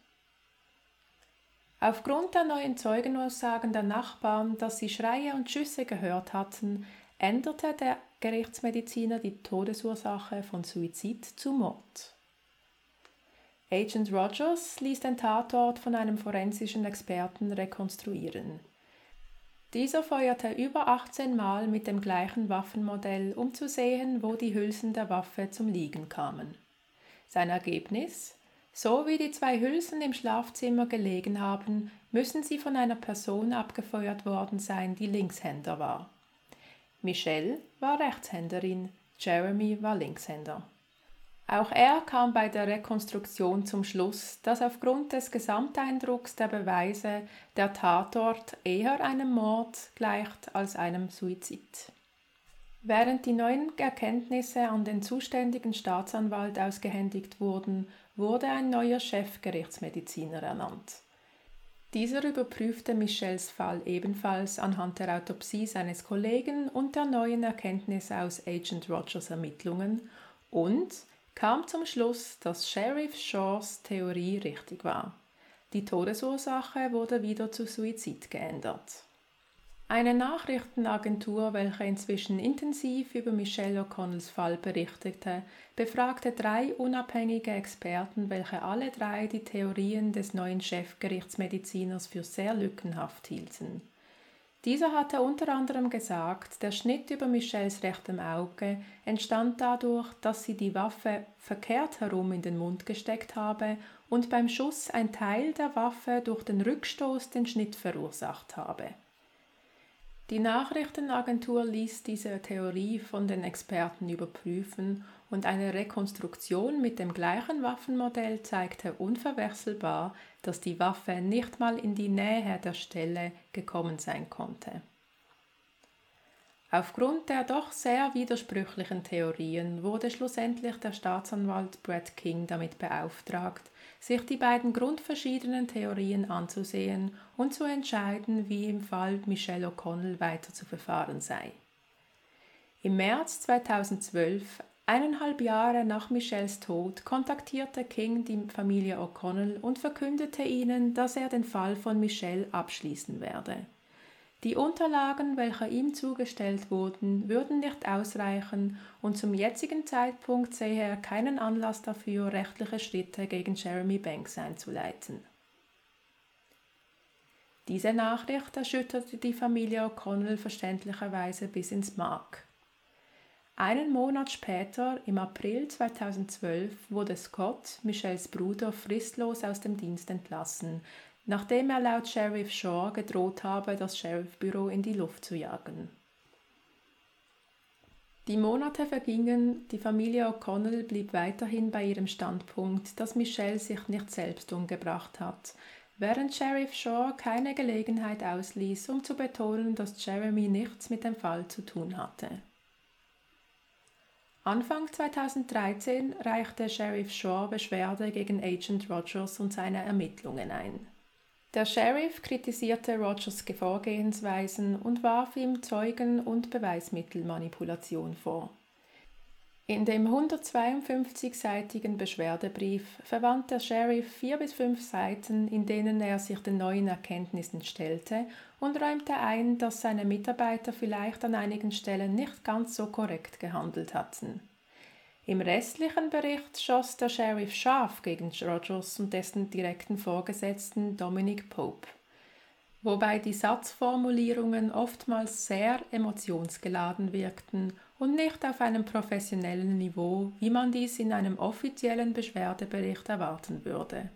Aufgrund der neuen Zeugenaussagen der Nachbarn, dass sie Schreie und Schüsse gehört hatten, änderte der Gerichtsmediziner die Todesursache von Suizid zu Mord. Agent Rogers ließ den Tatort von einem forensischen Experten rekonstruieren. Dieser feuerte über 18 Mal mit dem gleichen Waffenmodell, um zu sehen, wo die Hülsen der Waffe zum Liegen kamen. Sein Ergebnis? So wie die zwei Hülsen im Schlafzimmer gelegen haben, müssen sie von einer Person abgefeuert worden sein, die Linkshänder war. Michelle war Rechtshänderin, Jeremy war Linkshänder. Auch er kam bei der Rekonstruktion zum Schluss, dass aufgrund des Gesamteindrucks der Beweise der Tatort eher einem Mord gleicht als einem Suizid. Während die neuen Erkenntnisse an den zuständigen Staatsanwalt ausgehändigt wurden, wurde ein neuer Chefgerichtsmediziner ernannt. Dieser überprüfte Michels Fall ebenfalls anhand der Autopsie seines Kollegen und der neuen Erkenntnisse aus Agent Rogers Ermittlungen und kam zum Schluss, dass Sheriff Shaws Theorie richtig war. Die Todesursache wurde wieder zu Suizid geändert. Eine Nachrichtenagentur, welche inzwischen intensiv über Michelle O'Connells Fall berichtete, befragte drei unabhängige Experten, welche alle drei die Theorien des neuen Chefgerichtsmediziners für sehr lückenhaft hielten. Dieser hatte unter anderem gesagt, der Schnitt über Michelles rechtem Auge entstand dadurch, dass sie die Waffe verkehrt herum in den Mund gesteckt habe und beim Schuss ein Teil der Waffe durch den Rückstoß den Schnitt verursacht habe. Die Nachrichtenagentur ließ diese Theorie von den Experten überprüfen und eine Rekonstruktion mit dem gleichen Waffenmodell zeigte unverwechselbar, dass die Waffe nicht mal in die Nähe der Stelle gekommen sein konnte. Aufgrund der doch sehr widersprüchlichen Theorien wurde schlussendlich der Staatsanwalt Brett King damit beauftragt, sich die beiden grundverschiedenen Theorien anzusehen und zu entscheiden, wie im Fall Michelle O'Connell weiter zu verfahren sei. Im März 2012, eineinhalb Jahre nach Michelles Tod, kontaktierte King die Familie O'Connell und verkündete ihnen, dass er den Fall von Michelle abschließen werde. Die Unterlagen, welche ihm zugestellt wurden, würden nicht ausreichen und zum jetzigen Zeitpunkt sehe er keinen Anlass dafür, rechtliche Schritte gegen Jeremy Banks einzuleiten. Diese Nachricht erschütterte die Familie O'Connell verständlicherweise bis ins Mark. Einen Monat später, im April 2012, wurde Scott, Michelles Bruder, fristlos aus dem Dienst entlassen, nachdem er laut Sheriff Shaw gedroht habe, das Sheriffbüro in die Luft zu jagen. Die Monate vergingen, die Familie O'Connell blieb weiterhin bei ihrem Standpunkt, dass Michelle sich nicht selbst umgebracht hat, während Sheriff Shaw keine Gelegenheit ausließ, um zu betonen, dass Jeremy nichts mit dem Fall zu tun hatte. Anfang 2013 reichte Sheriff Shaw Beschwerde gegen Agent Rogers und seine Ermittlungen ein. Der Sheriff kritisierte Rogers Vorgehensweisen und warf ihm Zeugen- und Beweismittelmanipulation vor. In dem 152-seitigen Beschwerdebrief verwandt der Sheriff vier bis fünf Seiten, in denen er sich den neuen Erkenntnissen stellte und räumte ein, dass seine Mitarbeiter vielleicht an einigen Stellen nicht ganz so korrekt gehandelt hatten. Im restlichen Bericht schoss der Sheriff scharf gegen Rogers und dessen direkten Vorgesetzten Dominic Pope, wobei die Satzformulierungen oftmals sehr emotionsgeladen wirkten und nicht auf einem professionellen Niveau, wie man dies in einem offiziellen Beschwerdebericht erwarten würde.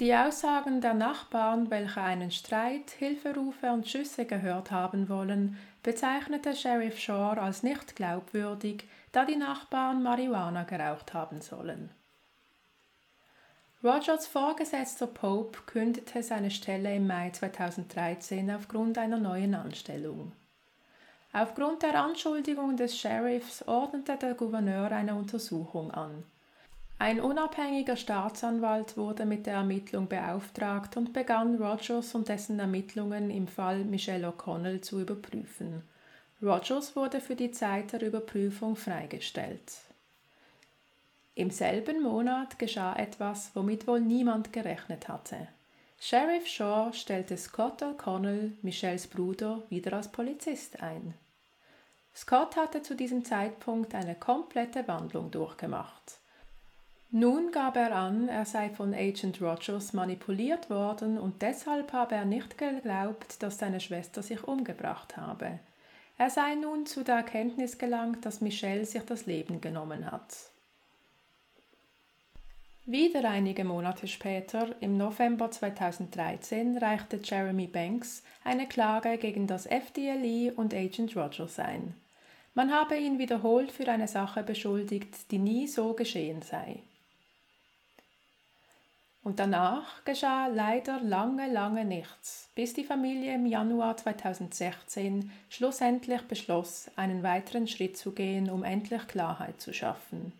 Die Aussagen der Nachbarn, welche einen Streit, Hilferufe und Schüsse gehört haben wollen, bezeichnete Sheriff Shore als nicht glaubwürdig, da die Nachbarn Marihuana geraucht haben sollen. Rogers Vorgesetzter Pope kündete seine Stelle im Mai 2013 aufgrund einer neuen Anstellung. Aufgrund der Anschuldigung des Sheriffs ordnete der Gouverneur eine Untersuchung an. Ein unabhängiger Staatsanwalt wurde mit der Ermittlung beauftragt und begann Rogers und dessen Ermittlungen im Fall Michelle O'Connell zu überprüfen. Rogers wurde für die Zeit der Überprüfung freigestellt. Im selben Monat geschah etwas, womit wohl niemand gerechnet hatte. Sheriff Shaw stellte Scott O'Connell, Michelles Bruder, wieder als Polizist ein. Scott hatte zu diesem Zeitpunkt eine komplette Wandlung durchgemacht. Nun gab er an, er sei von Agent Rogers manipuliert worden und deshalb habe er nicht geglaubt, dass seine Schwester sich umgebracht habe. Er sei nun zu der Erkenntnis gelangt, dass Michelle sich das Leben genommen hat. Wieder einige Monate später, im November 2013, reichte Jeremy Banks eine Klage gegen das FDLE und Agent Rogers ein. Man habe ihn wiederholt für eine Sache beschuldigt, die nie so geschehen sei. Und danach geschah leider lange, lange nichts, bis die Familie im Januar 2016 schlussendlich beschloss, einen weiteren Schritt zu gehen, um endlich Klarheit zu schaffen.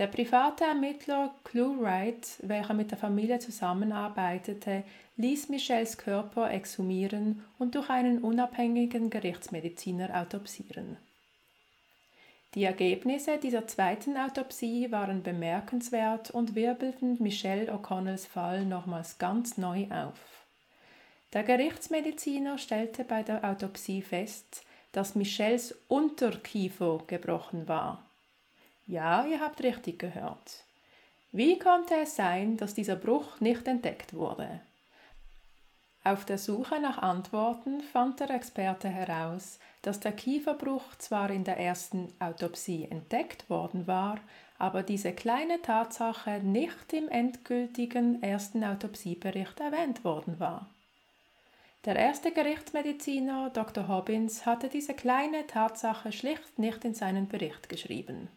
Der private Ermittler Clue Wright, welcher mit der Familie zusammenarbeitete, ließ Michelles Körper exhumieren und durch einen unabhängigen Gerichtsmediziner autopsieren. Die Ergebnisse dieser zweiten Autopsie waren bemerkenswert und wirbelten Michelle O'Connells Fall nochmals ganz neu auf. Der Gerichtsmediziner stellte bei der Autopsie fest, dass Michelles Unterkiefer gebrochen war. Ja, ihr habt richtig gehört. Wie konnte es sein, dass dieser Bruch nicht entdeckt wurde? Auf der Suche nach Antworten fand der Experte heraus, dass der Kieferbruch zwar in der ersten Autopsie entdeckt worden war, aber diese kleine Tatsache nicht im endgültigen ersten Autopsiebericht erwähnt worden war. Der erste Gerichtsmediziner Dr. Hobbins hatte diese kleine Tatsache schlicht nicht in seinen Bericht geschrieben.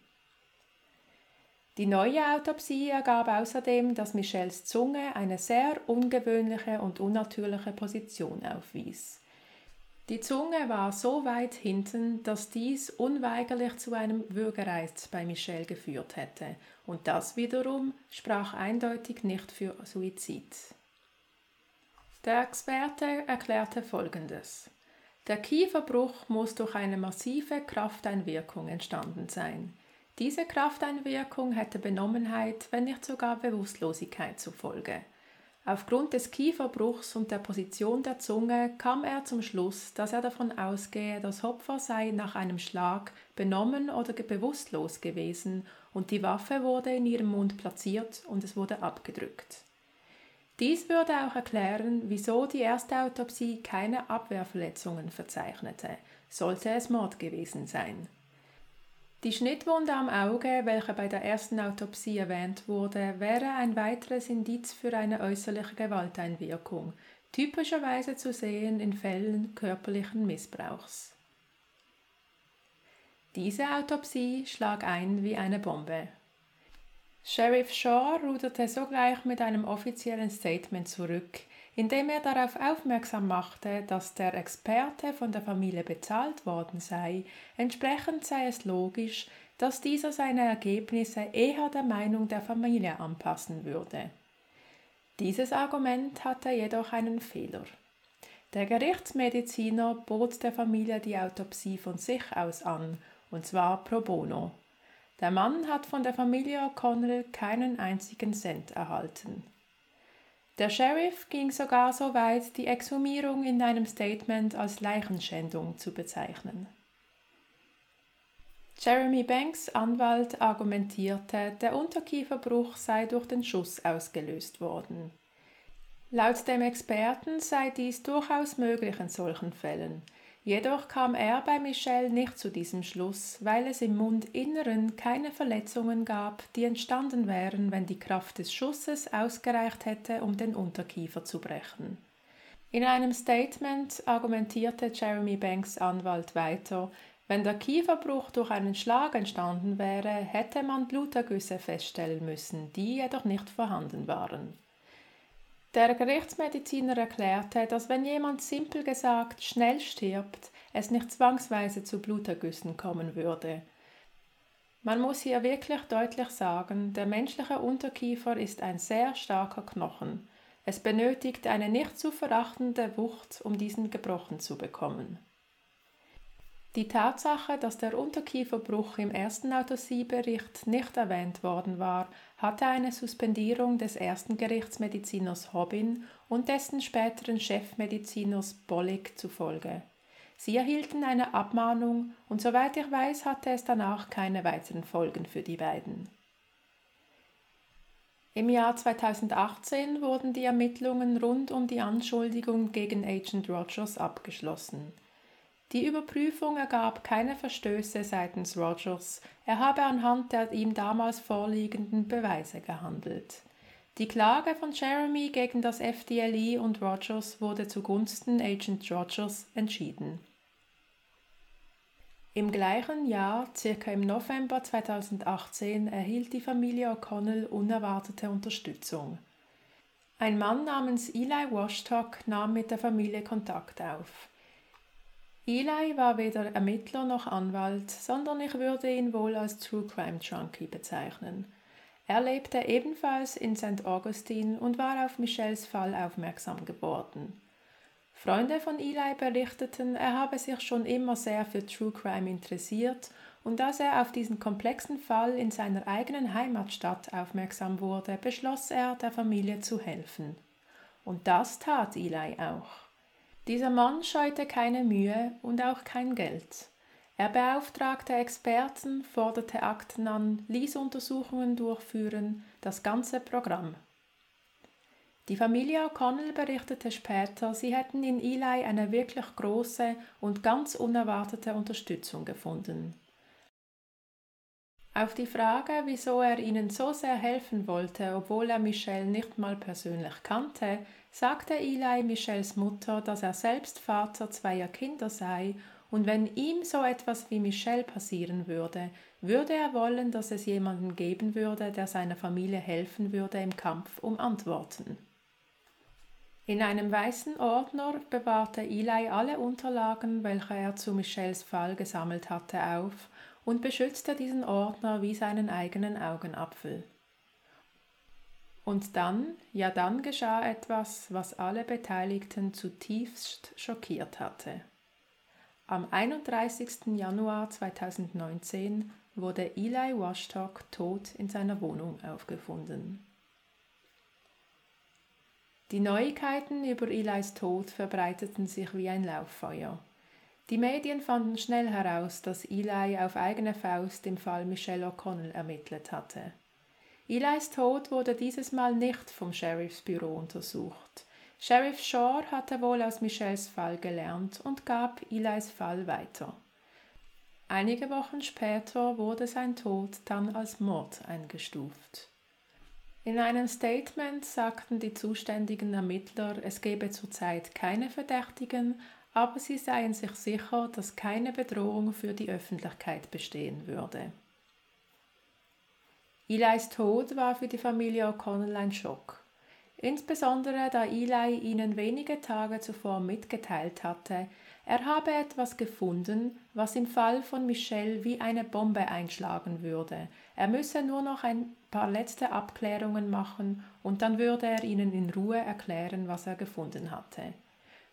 Die neue Autopsie ergab außerdem, dass Michelles Zunge eine sehr ungewöhnliche und unnatürliche Position aufwies. Die Zunge war so weit hinten, dass dies unweigerlich zu einem Würgereiz bei Michelle geführt hätte, und das wiederum sprach eindeutig nicht für Suizid. Der Experte erklärte Folgendes. Der Kieferbruch muss durch eine massive Krafteinwirkung entstanden sein. Diese Krafteinwirkung hätte Benommenheit, wenn nicht sogar Bewusstlosigkeit zur Folge. Aufgrund des Kieferbruchs und der Position der Zunge kam er zum Schluss, dass er davon ausgehe, das Opfer sei nach einem Schlag benommen oder bewusstlos gewesen und die Waffe wurde in ihrem Mund platziert und es wurde abgedrückt. Dies würde auch erklären, wieso die erste Autopsie keine Abwehrverletzungen verzeichnete, sollte es Mord gewesen sein. Die Schnittwunde am Auge, welche bei der ersten Autopsie erwähnt wurde, wäre ein weiteres Indiz für eine äußerliche Gewalteinwirkung, typischerweise zu sehen in Fällen körperlichen Missbrauchs. Diese Autopsie schlag ein wie eine Bombe. Sheriff Shaw ruderte sogleich mit einem offiziellen Statement zurück, indem er darauf aufmerksam machte, dass der Experte von der Familie bezahlt worden sei, entsprechend sei es logisch, dass dieser seine Ergebnisse eher der Meinung der Familie anpassen würde. Dieses Argument hatte jedoch einen Fehler. Der Gerichtsmediziner bot der Familie die Autopsie von sich aus an, und zwar pro bono. Der Mann hat von der Familie O'Connell keinen einzigen Cent erhalten. Der Sheriff ging sogar so weit, die Exhumierung in einem Statement als Leichenschändung zu bezeichnen. Jeremy Banks Anwalt argumentierte, der Unterkieferbruch sei durch den Schuss ausgelöst worden. Laut dem Experten sei dies durchaus möglich in solchen Fällen, Jedoch kam er bei Michelle nicht zu diesem Schluss, weil es im Mundinneren keine Verletzungen gab, die entstanden wären, wenn die Kraft des Schusses ausgereicht hätte, um den Unterkiefer zu brechen. In einem Statement argumentierte Jeremy Banks Anwalt weiter, wenn der Kieferbruch durch einen Schlag entstanden wäre, hätte man Blutergüsse feststellen müssen, die jedoch nicht vorhanden waren. Der Gerichtsmediziner erklärte, dass wenn jemand simpel gesagt schnell stirbt, es nicht zwangsweise zu Blutergüssen kommen würde. Man muss hier wirklich deutlich sagen, der menschliche Unterkiefer ist ein sehr starker Knochen. Es benötigt eine nicht zu verachtende Wucht, um diesen gebrochen zu bekommen. Die Tatsache, dass der Unterkieferbruch im ersten Autopsiebericht nicht erwähnt worden war, hatte eine Suspendierung des ersten Gerichtsmediziners Hobbin und dessen späteren Chefmediziners Bollig zufolge. Sie erhielten eine Abmahnung und soweit ich weiß, hatte es danach keine weiteren Folgen für die beiden. Im Jahr 2018 wurden die Ermittlungen rund um die Anschuldigung gegen Agent Rogers abgeschlossen. Die Überprüfung ergab keine Verstöße seitens Rogers, er habe anhand der ihm damals vorliegenden Beweise gehandelt. Die Klage von Jeremy gegen das FDLE und Rogers wurde zugunsten Agent Rogers entschieden. Im gleichen Jahr, circa im November 2018, erhielt die Familie O'Connell unerwartete Unterstützung. Ein Mann namens Eli Washtock nahm mit der Familie Kontakt auf. Eli war weder Ermittler noch Anwalt, sondern ich würde ihn wohl als True Crime Junkie bezeichnen. Er lebte ebenfalls in St. Augustine und war auf Michelles Fall aufmerksam geworden. Freunde von Eli berichteten, er habe sich schon immer sehr für True Crime interessiert und als er auf diesen komplexen Fall in seiner eigenen Heimatstadt aufmerksam wurde, beschloss er, der Familie zu helfen. Und das tat Eli auch. Dieser Mann scheute keine Mühe und auch kein Geld. Er beauftragte Experten, forderte Akten an, ließ Untersuchungen durchführen, das ganze Programm. Die Familie O'Connell berichtete später, sie hätten in Eli eine wirklich große und ganz unerwartete Unterstützung gefunden. Auf die Frage, wieso er ihnen so sehr helfen wollte, obwohl er Michelle nicht mal persönlich kannte, sagte Eli Michelles Mutter, dass er selbst Vater zweier Kinder sei und wenn ihm so etwas wie Michelle passieren würde, würde er wollen, dass es jemanden geben würde, der seiner Familie helfen würde im Kampf um Antworten. In einem weißen Ordner bewahrte Eli alle Unterlagen, welche er zu Michelles Fall gesammelt hatte, auf und beschützte diesen Ordner wie seinen eigenen Augenapfel. Und dann, ja dann geschah etwas, was alle Beteiligten zutiefst schockiert hatte. Am 31. Januar 2019 wurde Eli Washtock tot in seiner Wohnung aufgefunden. Die Neuigkeiten über Elis Tod verbreiteten sich wie ein Lauffeuer. Die Medien fanden schnell heraus, dass Eli auf eigene Faust im Fall Michelle O'Connell ermittelt hatte. Elis Tod wurde dieses Mal nicht vom Sheriffsbüro untersucht. Sheriff Shore hatte wohl aus Michelles Fall gelernt und gab Elis Fall weiter. Einige Wochen später wurde sein Tod dann als Mord eingestuft. In einem Statement sagten die zuständigen Ermittler, es gebe zurzeit keine Verdächtigen, aber sie seien sich sicher, dass keine Bedrohung für die Öffentlichkeit bestehen würde. Elis Tod war für die Familie O'Connell ein Schock. Insbesondere da Eli ihnen wenige Tage zuvor mitgeteilt hatte, er habe etwas gefunden, was im Fall von Michelle wie eine Bombe einschlagen würde. Er müsse nur noch ein paar letzte Abklärungen machen und dann würde er ihnen in Ruhe erklären, was er gefunden hatte.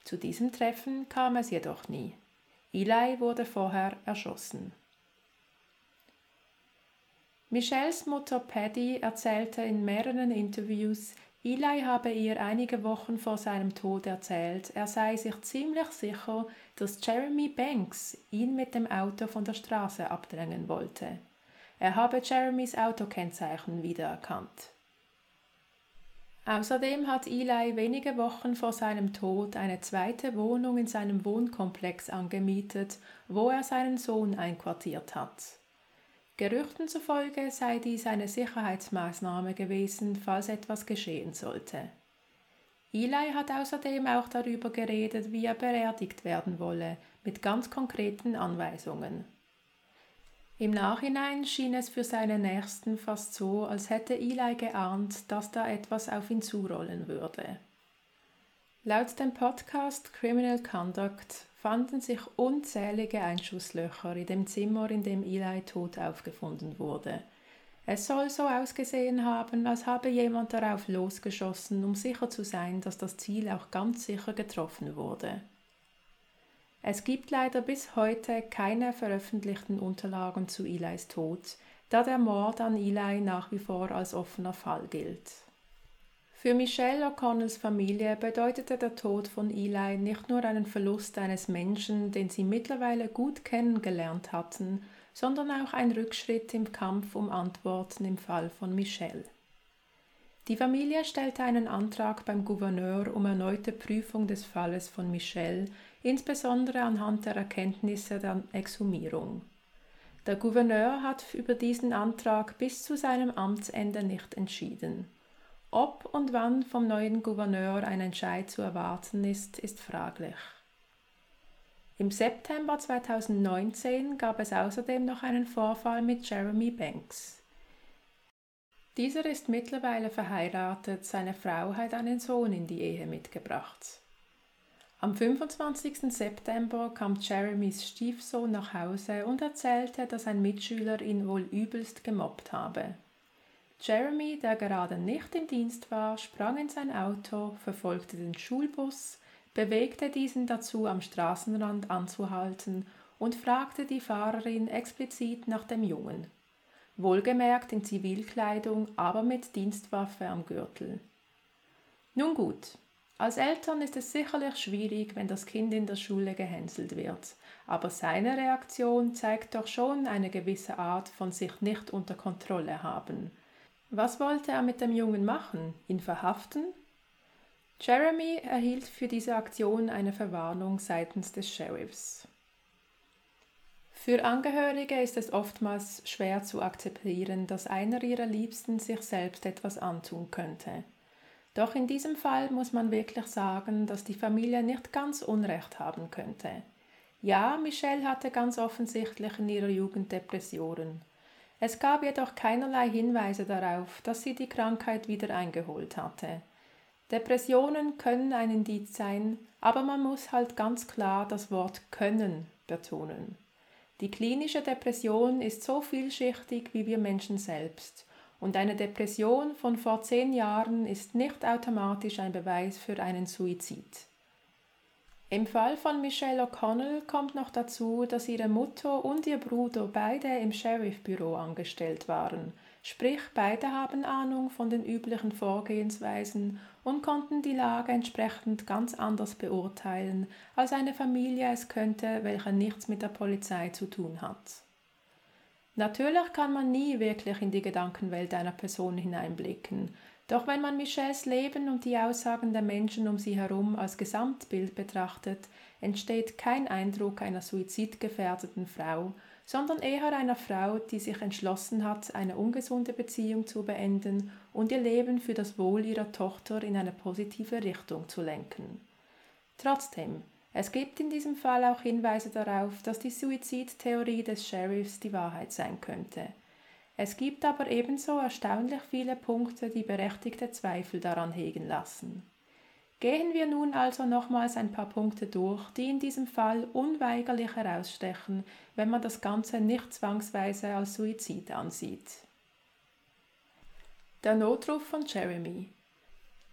Zu diesem Treffen kam es jedoch nie. Eli wurde vorher erschossen. Michelles Mutter Paddy erzählte in mehreren Interviews, Eli habe ihr einige Wochen vor seinem Tod erzählt, er sei sich ziemlich sicher, dass Jeremy Banks ihn mit dem Auto von der Straße abdrängen wollte. Er habe Jeremys Autokennzeichen wiedererkannt. Außerdem hat Eli wenige Wochen vor seinem Tod eine zweite Wohnung in seinem Wohnkomplex angemietet, wo er seinen Sohn einquartiert hat. Gerüchten zufolge sei dies eine Sicherheitsmaßnahme gewesen, falls etwas geschehen sollte. Eli hat außerdem auch darüber geredet, wie er beerdigt werden wolle, mit ganz konkreten Anweisungen. Im Nachhinein schien es für seine Nächsten fast so, als hätte Eli geahnt, dass da etwas auf ihn zurollen würde. Laut dem Podcast Criminal Conduct fanden sich unzählige Einschusslöcher in dem Zimmer, in dem Eli tot aufgefunden wurde. Es soll so ausgesehen haben, als habe jemand darauf losgeschossen, um sicher zu sein, dass das Ziel auch ganz sicher getroffen wurde. Es gibt leider bis heute keine veröffentlichten Unterlagen zu Elis Tod, da der Mord an Eli nach wie vor als offener Fall gilt. Für Michelle O'Connells Familie bedeutete der Tod von Eli nicht nur einen Verlust eines Menschen, den sie mittlerweile gut kennengelernt hatten, sondern auch ein Rückschritt im Kampf um Antworten im Fall von Michelle. Die Familie stellte einen Antrag beim Gouverneur um erneute Prüfung des Falles von Michelle, insbesondere anhand der Erkenntnisse der Exhumierung. Der Gouverneur hat über diesen Antrag bis zu seinem Amtsende nicht entschieden. Ob und wann vom neuen Gouverneur ein Entscheid zu erwarten ist, ist fraglich. Im September 2019 gab es außerdem noch einen Vorfall mit Jeremy Banks. Dieser ist mittlerweile verheiratet, seine Frau hat einen Sohn in die Ehe mitgebracht. Am 25. September kam Jeremys Stiefsohn nach Hause und erzählte, dass ein Mitschüler ihn wohl übelst gemobbt habe. Jeremy, der gerade nicht im Dienst war, sprang in sein Auto, verfolgte den Schulbus, bewegte diesen dazu, am Straßenrand anzuhalten und fragte die Fahrerin explizit nach dem Jungen. Wohlgemerkt in Zivilkleidung, aber mit Dienstwaffe am Gürtel. Nun gut, als Eltern ist es sicherlich schwierig, wenn das Kind in der Schule gehänselt wird, aber seine Reaktion zeigt doch schon eine gewisse Art von sich nicht unter Kontrolle haben. Was wollte er mit dem Jungen machen? Ihn verhaften? Jeremy erhielt für diese Aktion eine Verwarnung seitens des Sheriffs. Für Angehörige ist es oftmals schwer zu akzeptieren, dass einer ihrer Liebsten sich selbst etwas antun könnte. Doch in diesem Fall muss man wirklich sagen, dass die Familie nicht ganz Unrecht haben könnte. Ja, Michelle hatte ganz offensichtlich in ihrer Jugend Depressionen. Es gab jedoch keinerlei Hinweise darauf, dass sie die Krankheit wieder eingeholt hatte. Depressionen können ein Indiz sein, aber man muss halt ganz klar das Wort können betonen. Die klinische Depression ist so vielschichtig wie wir Menschen selbst, und eine Depression von vor zehn Jahren ist nicht automatisch ein Beweis für einen Suizid. Im Fall von Michelle O'Connell kommt noch dazu, dass ihre Mutter und ihr Bruder beide im Sheriffbüro angestellt waren, sprich beide haben Ahnung von den üblichen Vorgehensweisen und konnten die Lage entsprechend ganz anders beurteilen, als eine Familie es könnte, welche nichts mit der Polizei zu tun hat. Natürlich kann man nie wirklich in die Gedankenwelt einer Person hineinblicken, doch wenn man Michelles Leben und die Aussagen der Menschen um sie herum als Gesamtbild betrachtet, entsteht kein Eindruck einer suizidgefährdeten Frau, sondern eher einer Frau, die sich entschlossen hat, eine ungesunde Beziehung zu beenden und ihr Leben für das Wohl ihrer Tochter in eine positive Richtung zu lenken. Trotzdem, es gibt in diesem Fall auch Hinweise darauf, dass die Suizidtheorie des Sheriffs die Wahrheit sein könnte. Es gibt aber ebenso erstaunlich viele Punkte, die berechtigte Zweifel daran hegen lassen. Gehen wir nun also nochmals ein paar Punkte durch, die in diesem Fall unweigerlich herausstechen, wenn man das Ganze nicht zwangsweise als Suizid ansieht. Der Notruf von Jeremy.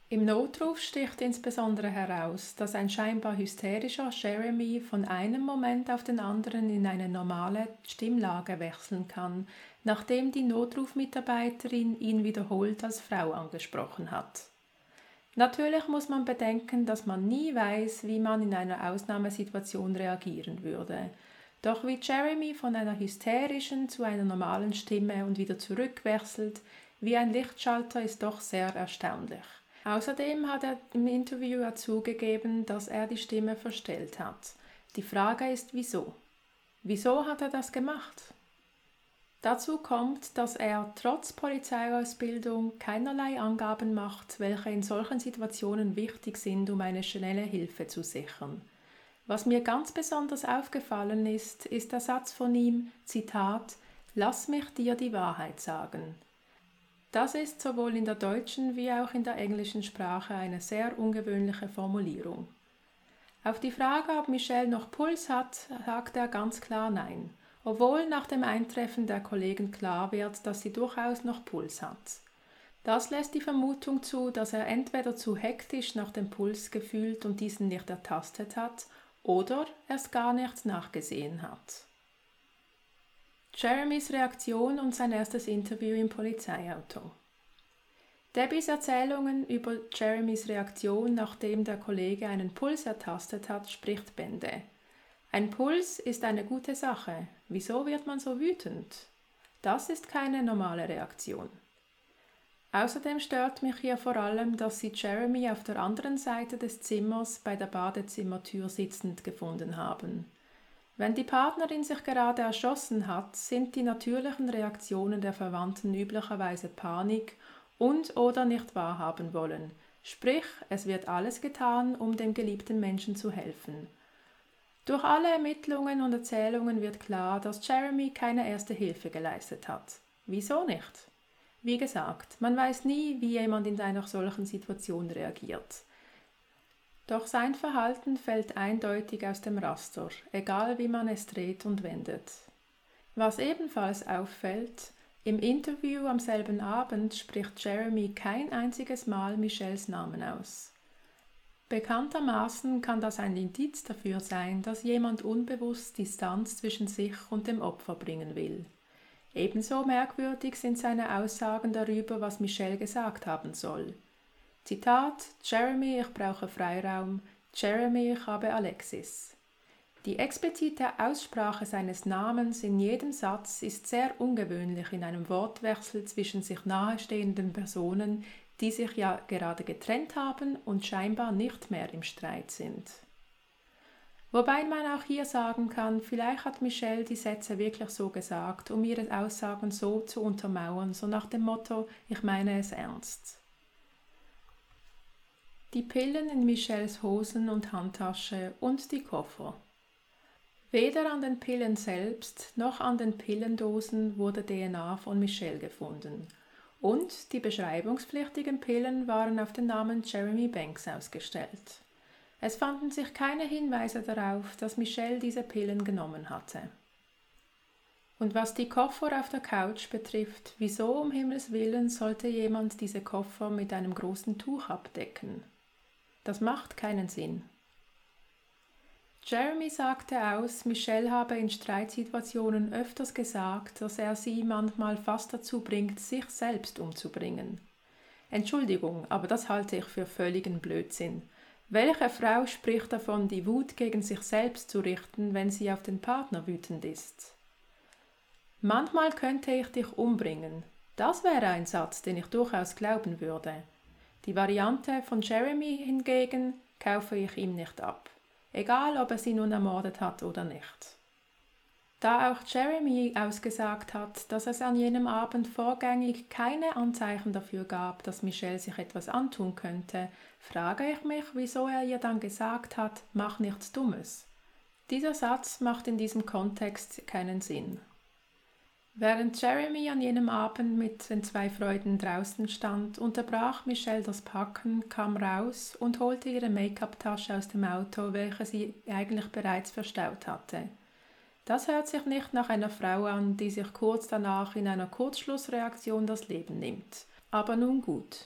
Im Notruf sticht insbesondere heraus, dass ein scheinbar hysterischer Jeremy von einem Moment auf den anderen in eine normale Stimmlage wechseln kann, nachdem die Notrufmitarbeiterin ihn wiederholt als Frau angesprochen hat. Natürlich muss man bedenken, dass man nie weiß, wie man in einer Ausnahmesituation reagieren würde. Doch wie Jeremy von einer hysterischen zu einer normalen Stimme und wieder zurückwechselt, wie ein Lichtschalter, ist doch sehr erstaunlich. Außerdem hat er im Interview zugegeben, dass er die Stimme verstellt hat. Die Frage ist, wieso? Wieso hat er das gemacht? Dazu kommt, dass er trotz Polizeiausbildung keinerlei Angaben macht, welche in solchen Situationen wichtig sind, um eine schnelle Hilfe zu sichern. Was mir ganz besonders aufgefallen ist, ist der Satz von ihm, Zitat, Lass mich dir die Wahrheit sagen. Das ist sowohl in der deutschen wie auch in der englischen Sprache eine sehr ungewöhnliche Formulierung. Auf die Frage, ob Michelle noch Puls hat, sagt er ganz klar Nein, obwohl nach dem Eintreffen der Kollegen klar wird, dass sie durchaus noch Puls hat. Das lässt die Vermutung zu, dass er entweder zu hektisch nach dem Puls gefühlt und diesen nicht ertastet hat, oder erst gar nichts nachgesehen hat. Jeremys Reaktion und sein erstes Interview im Polizeiauto. Debbys Erzählungen über Jeremys Reaktion, nachdem der Kollege einen Puls ertastet hat, spricht Bände. Ein Puls ist eine gute Sache. Wieso wird man so wütend? Das ist keine normale Reaktion. Außerdem stört mich hier vor allem, dass sie Jeremy auf der anderen Seite des Zimmers bei der Badezimmertür sitzend gefunden haben. Wenn die Partnerin sich gerade erschossen hat, sind die natürlichen Reaktionen der Verwandten üblicherweise Panik und oder nicht wahrhaben wollen. Sprich, es wird alles getan, um dem geliebten Menschen zu helfen. Durch alle Ermittlungen und Erzählungen wird klar, dass Jeremy keine erste Hilfe geleistet hat. Wieso nicht? Wie gesagt, man weiß nie, wie jemand in einer solchen Situation reagiert. Doch sein Verhalten fällt eindeutig aus dem Raster, egal wie man es dreht und wendet. Was ebenfalls auffällt, im Interview am selben Abend spricht Jeremy kein einziges Mal Michelles Namen aus. Bekanntermaßen kann das ein Indiz dafür sein, dass jemand unbewusst Distanz zwischen sich und dem Opfer bringen will. Ebenso merkwürdig sind seine Aussagen darüber, was Michelle gesagt haben soll. Zitat Jeremy, ich brauche Freiraum, Jeremy, ich habe Alexis. Die explizite Aussprache seines Namens in jedem Satz ist sehr ungewöhnlich in einem Wortwechsel zwischen sich nahestehenden Personen, die sich ja gerade getrennt haben und scheinbar nicht mehr im Streit sind. Wobei man auch hier sagen kann, vielleicht hat Michelle die Sätze wirklich so gesagt, um ihre Aussagen so zu untermauern, so nach dem Motto, ich meine es ernst. Die Pillen in Michelles Hosen und Handtasche und die Koffer. Weder an den Pillen selbst noch an den Pillendosen wurde DNA von Michelle gefunden. Und die beschreibungspflichtigen Pillen waren auf den Namen Jeremy Banks ausgestellt. Es fanden sich keine Hinweise darauf, dass Michelle diese Pillen genommen hatte. Und was die Koffer auf der Couch betrifft, wieso um Himmels willen sollte jemand diese Koffer mit einem großen Tuch abdecken? Das macht keinen Sinn. Jeremy sagte aus, Michelle habe in Streitsituationen öfters gesagt, dass er sie manchmal fast dazu bringt, sich selbst umzubringen. Entschuldigung, aber das halte ich für völligen Blödsinn. Welche Frau spricht davon, die Wut gegen sich selbst zu richten, wenn sie auf den Partner wütend ist? Manchmal könnte ich dich umbringen. Das wäre ein Satz, den ich durchaus glauben würde. Die Variante von Jeremy hingegen kaufe ich ihm nicht ab, egal ob er sie nun ermordet hat oder nicht. Da auch Jeremy ausgesagt hat, dass es an jenem Abend vorgängig keine Anzeichen dafür gab, dass Michelle sich etwas antun könnte, frage ich mich, wieso er ihr dann gesagt hat, mach nichts Dummes. Dieser Satz macht in diesem Kontext keinen Sinn. Während Jeremy an jenem Abend mit den zwei Freunden draußen stand, unterbrach Michelle das Packen, kam raus und holte ihre Make-up-Tasche aus dem Auto, welche sie eigentlich bereits verstaut hatte. Das hört sich nicht nach einer Frau an, die sich kurz danach in einer Kurzschlussreaktion das Leben nimmt. Aber nun gut.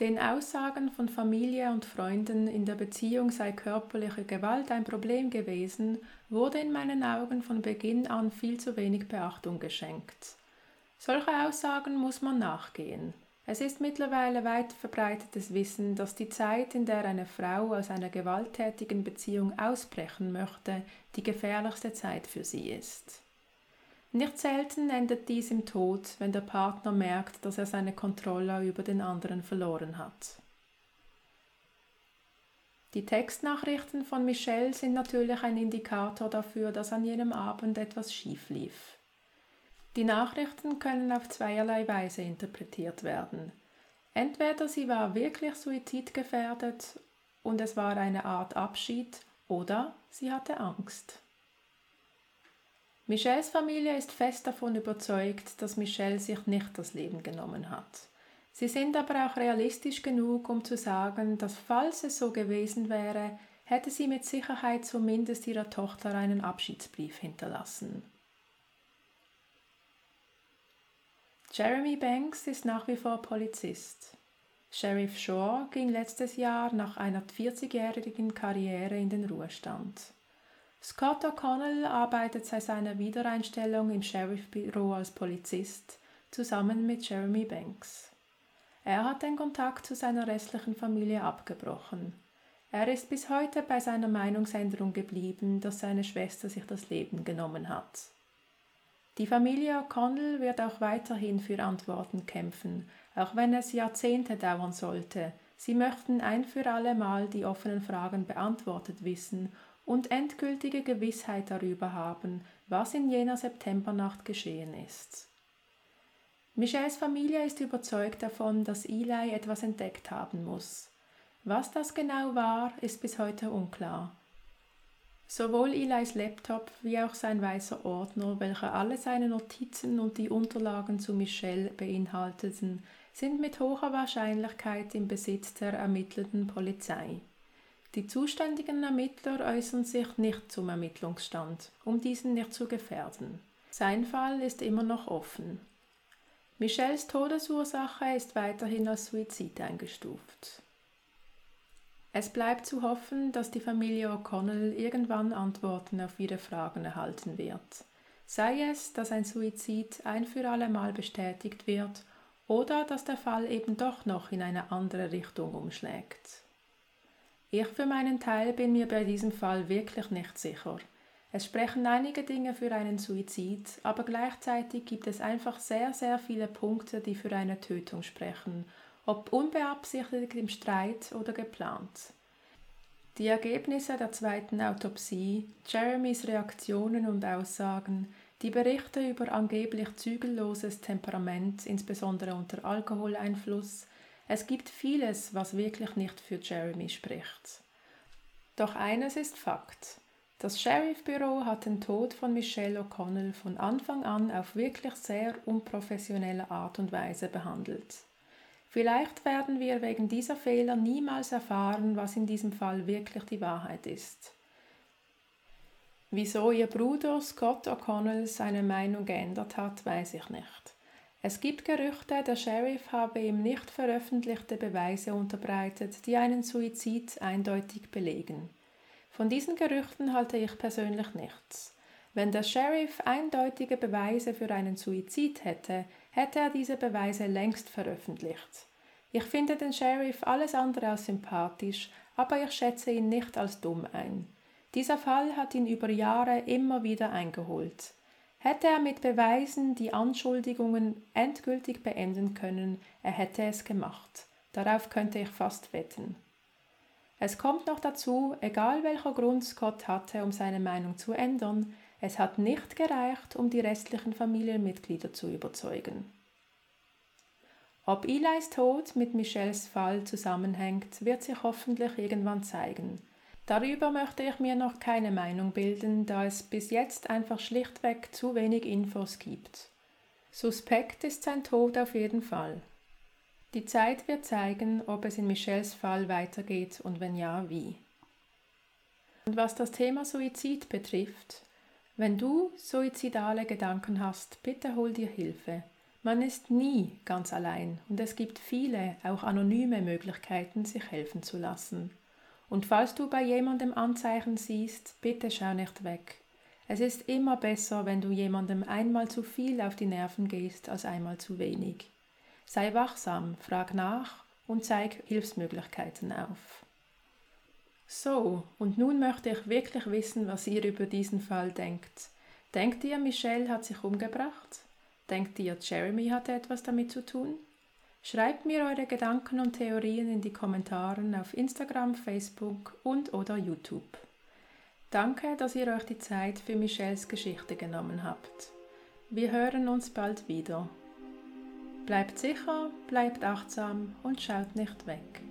Den Aussagen von Familie und Freunden, in der Beziehung sei körperliche Gewalt ein Problem gewesen, wurde in meinen Augen von Beginn an viel zu wenig Beachtung geschenkt. Solche Aussagen muss man nachgehen. Es ist mittlerweile weit verbreitetes Wissen, dass die Zeit, in der eine Frau aus einer gewalttätigen Beziehung ausbrechen möchte, die gefährlichste Zeit für sie ist. Nicht selten endet dies im Tod, wenn der Partner merkt, dass er seine Kontrolle über den anderen verloren hat. Die Textnachrichten von Michelle sind natürlich ein Indikator dafür, dass an jenem Abend etwas schief lief. Die Nachrichten können auf zweierlei Weise interpretiert werden. Entweder sie war wirklich suizidgefährdet und es war eine Art Abschied, oder sie hatte Angst. Michelles Familie ist fest davon überzeugt, dass Michelle sich nicht das Leben genommen hat. Sie sind aber auch realistisch genug, um zu sagen, dass falls es so gewesen wäre, hätte sie mit Sicherheit zumindest ihrer Tochter einen Abschiedsbrief hinterlassen. Jeremy Banks ist nach wie vor Polizist. Sheriff Shaw ging letztes Jahr nach einer 40-jährigen Karriere in den Ruhestand. Scott O'Connell arbeitet seit seiner Wiedereinstellung im Sheriffbüro als Polizist zusammen mit Jeremy Banks. Er hat den Kontakt zu seiner restlichen Familie abgebrochen. Er ist bis heute bei seiner Meinungsänderung geblieben, dass seine Schwester sich das Leben genommen hat. Die Familie O'Connell wird auch weiterhin für Antworten kämpfen, auch wenn es Jahrzehnte dauern sollte. Sie möchten ein für alle Mal die offenen Fragen beantwortet wissen und endgültige Gewissheit darüber haben, was in jener Septembernacht geschehen ist. Michelles Familie ist überzeugt davon, dass Eli etwas entdeckt haben muss. Was das genau war, ist bis heute unklar. Sowohl Elis Laptop wie auch sein weißer Ordner, welcher alle seine Notizen und die Unterlagen zu Michelle beinhalteten, sind mit hoher Wahrscheinlichkeit im Besitz der ermittelnden Polizei. Die zuständigen Ermittler äußern sich nicht zum Ermittlungsstand, um diesen nicht zu gefährden. Sein Fall ist immer noch offen. Michelles Todesursache ist weiterhin als Suizid eingestuft. Es bleibt zu hoffen, dass die Familie O'Connell irgendwann Antworten auf ihre Fragen erhalten wird. Sei es, dass ein Suizid ein für alle Mal bestätigt wird oder dass der Fall eben doch noch in eine andere Richtung umschlägt. Ich für meinen Teil bin mir bei diesem Fall wirklich nicht sicher. Es sprechen einige Dinge für einen Suizid, aber gleichzeitig gibt es einfach sehr, sehr viele Punkte, die für eine Tötung sprechen ob unbeabsichtigt im Streit oder geplant. Die Ergebnisse der zweiten Autopsie, Jeremys Reaktionen und Aussagen, die Berichte über angeblich zügelloses Temperament, insbesondere unter Alkoholeinfluss, es gibt vieles, was wirklich nicht für Jeremy spricht. Doch eines ist Fakt. Das Sheriffbüro hat den Tod von Michelle O'Connell von Anfang an auf wirklich sehr unprofessionelle Art und Weise behandelt. Vielleicht werden wir wegen dieser Fehler niemals erfahren, was in diesem Fall wirklich die Wahrheit ist. Wieso ihr Bruder Scott O'Connell seine Meinung geändert hat, weiß ich nicht. Es gibt Gerüchte, der Sheriff habe ihm nicht veröffentlichte Beweise unterbreitet, die einen Suizid eindeutig belegen. Von diesen Gerüchten halte ich persönlich nichts. Wenn der Sheriff eindeutige Beweise für einen Suizid hätte, hätte er diese Beweise längst veröffentlicht. Ich finde den Sheriff alles andere als sympathisch, aber ich schätze ihn nicht als dumm ein. Dieser Fall hat ihn über Jahre immer wieder eingeholt. Hätte er mit Beweisen die Anschuldigungen endgültig beenden können, er hätte es gemacht. Darauf könnte ich fast wetten. Es kommt noch dazu, egal welcher Grund Scott hatte, um seine Meinung zu ändern, es hat nicht gereicht, um die restlichen Familienmitglieder zu überzeugen. Ob Elis Tod mit Michelles Fall zusammenhängt, wird sich hoffentlich irgendwann zeigen. Darüber möchte ich mir noch keine Meinung bilden, da es bis jetzt einfach schlichtweg zu wenig Infos gibt. Suspekt ist sein Tod auf jeden Fall. Die Zeit wird zeigen, ob es in Michelles Fall weitergeht und wenn ja, wie. Und was das Thema Suizid betrifft, wenn du suizidale Gedanken hast, bitte hol dir Hilfe. Man ist nie ganz allein und es gibt viele, auch anonyme Möglichkeiten, sich helfen zu lassen. Und falls du bei jemandem Anzeichen siehst, bitte schau nicht weg. Es ist immer besser, wenn du jemandem einmal zu viel auf die Nerven gehst, als einmal zu wenig. Sei wachsam, frag nach und zeig Hilfsmöglichkeiten auf. So, und nun möchte ich wirklich wissen, was ihr über diesen Fall denkt. Denkt ihr, Michelle hat sich umgebracht? Denkt ihr, Jeremy hatte etwas damit zu tun? Schreibt mir eure Gedanken und Theorien in die Kommentare auf Instagram, Facebook und oder YouTube. Danke, dass ihr euch die Zeit für Michelles Geschichte genommen habt. Wir hören uns bald wieder. Bleibt sicher, bleibt achtsam und schaut nicht weg.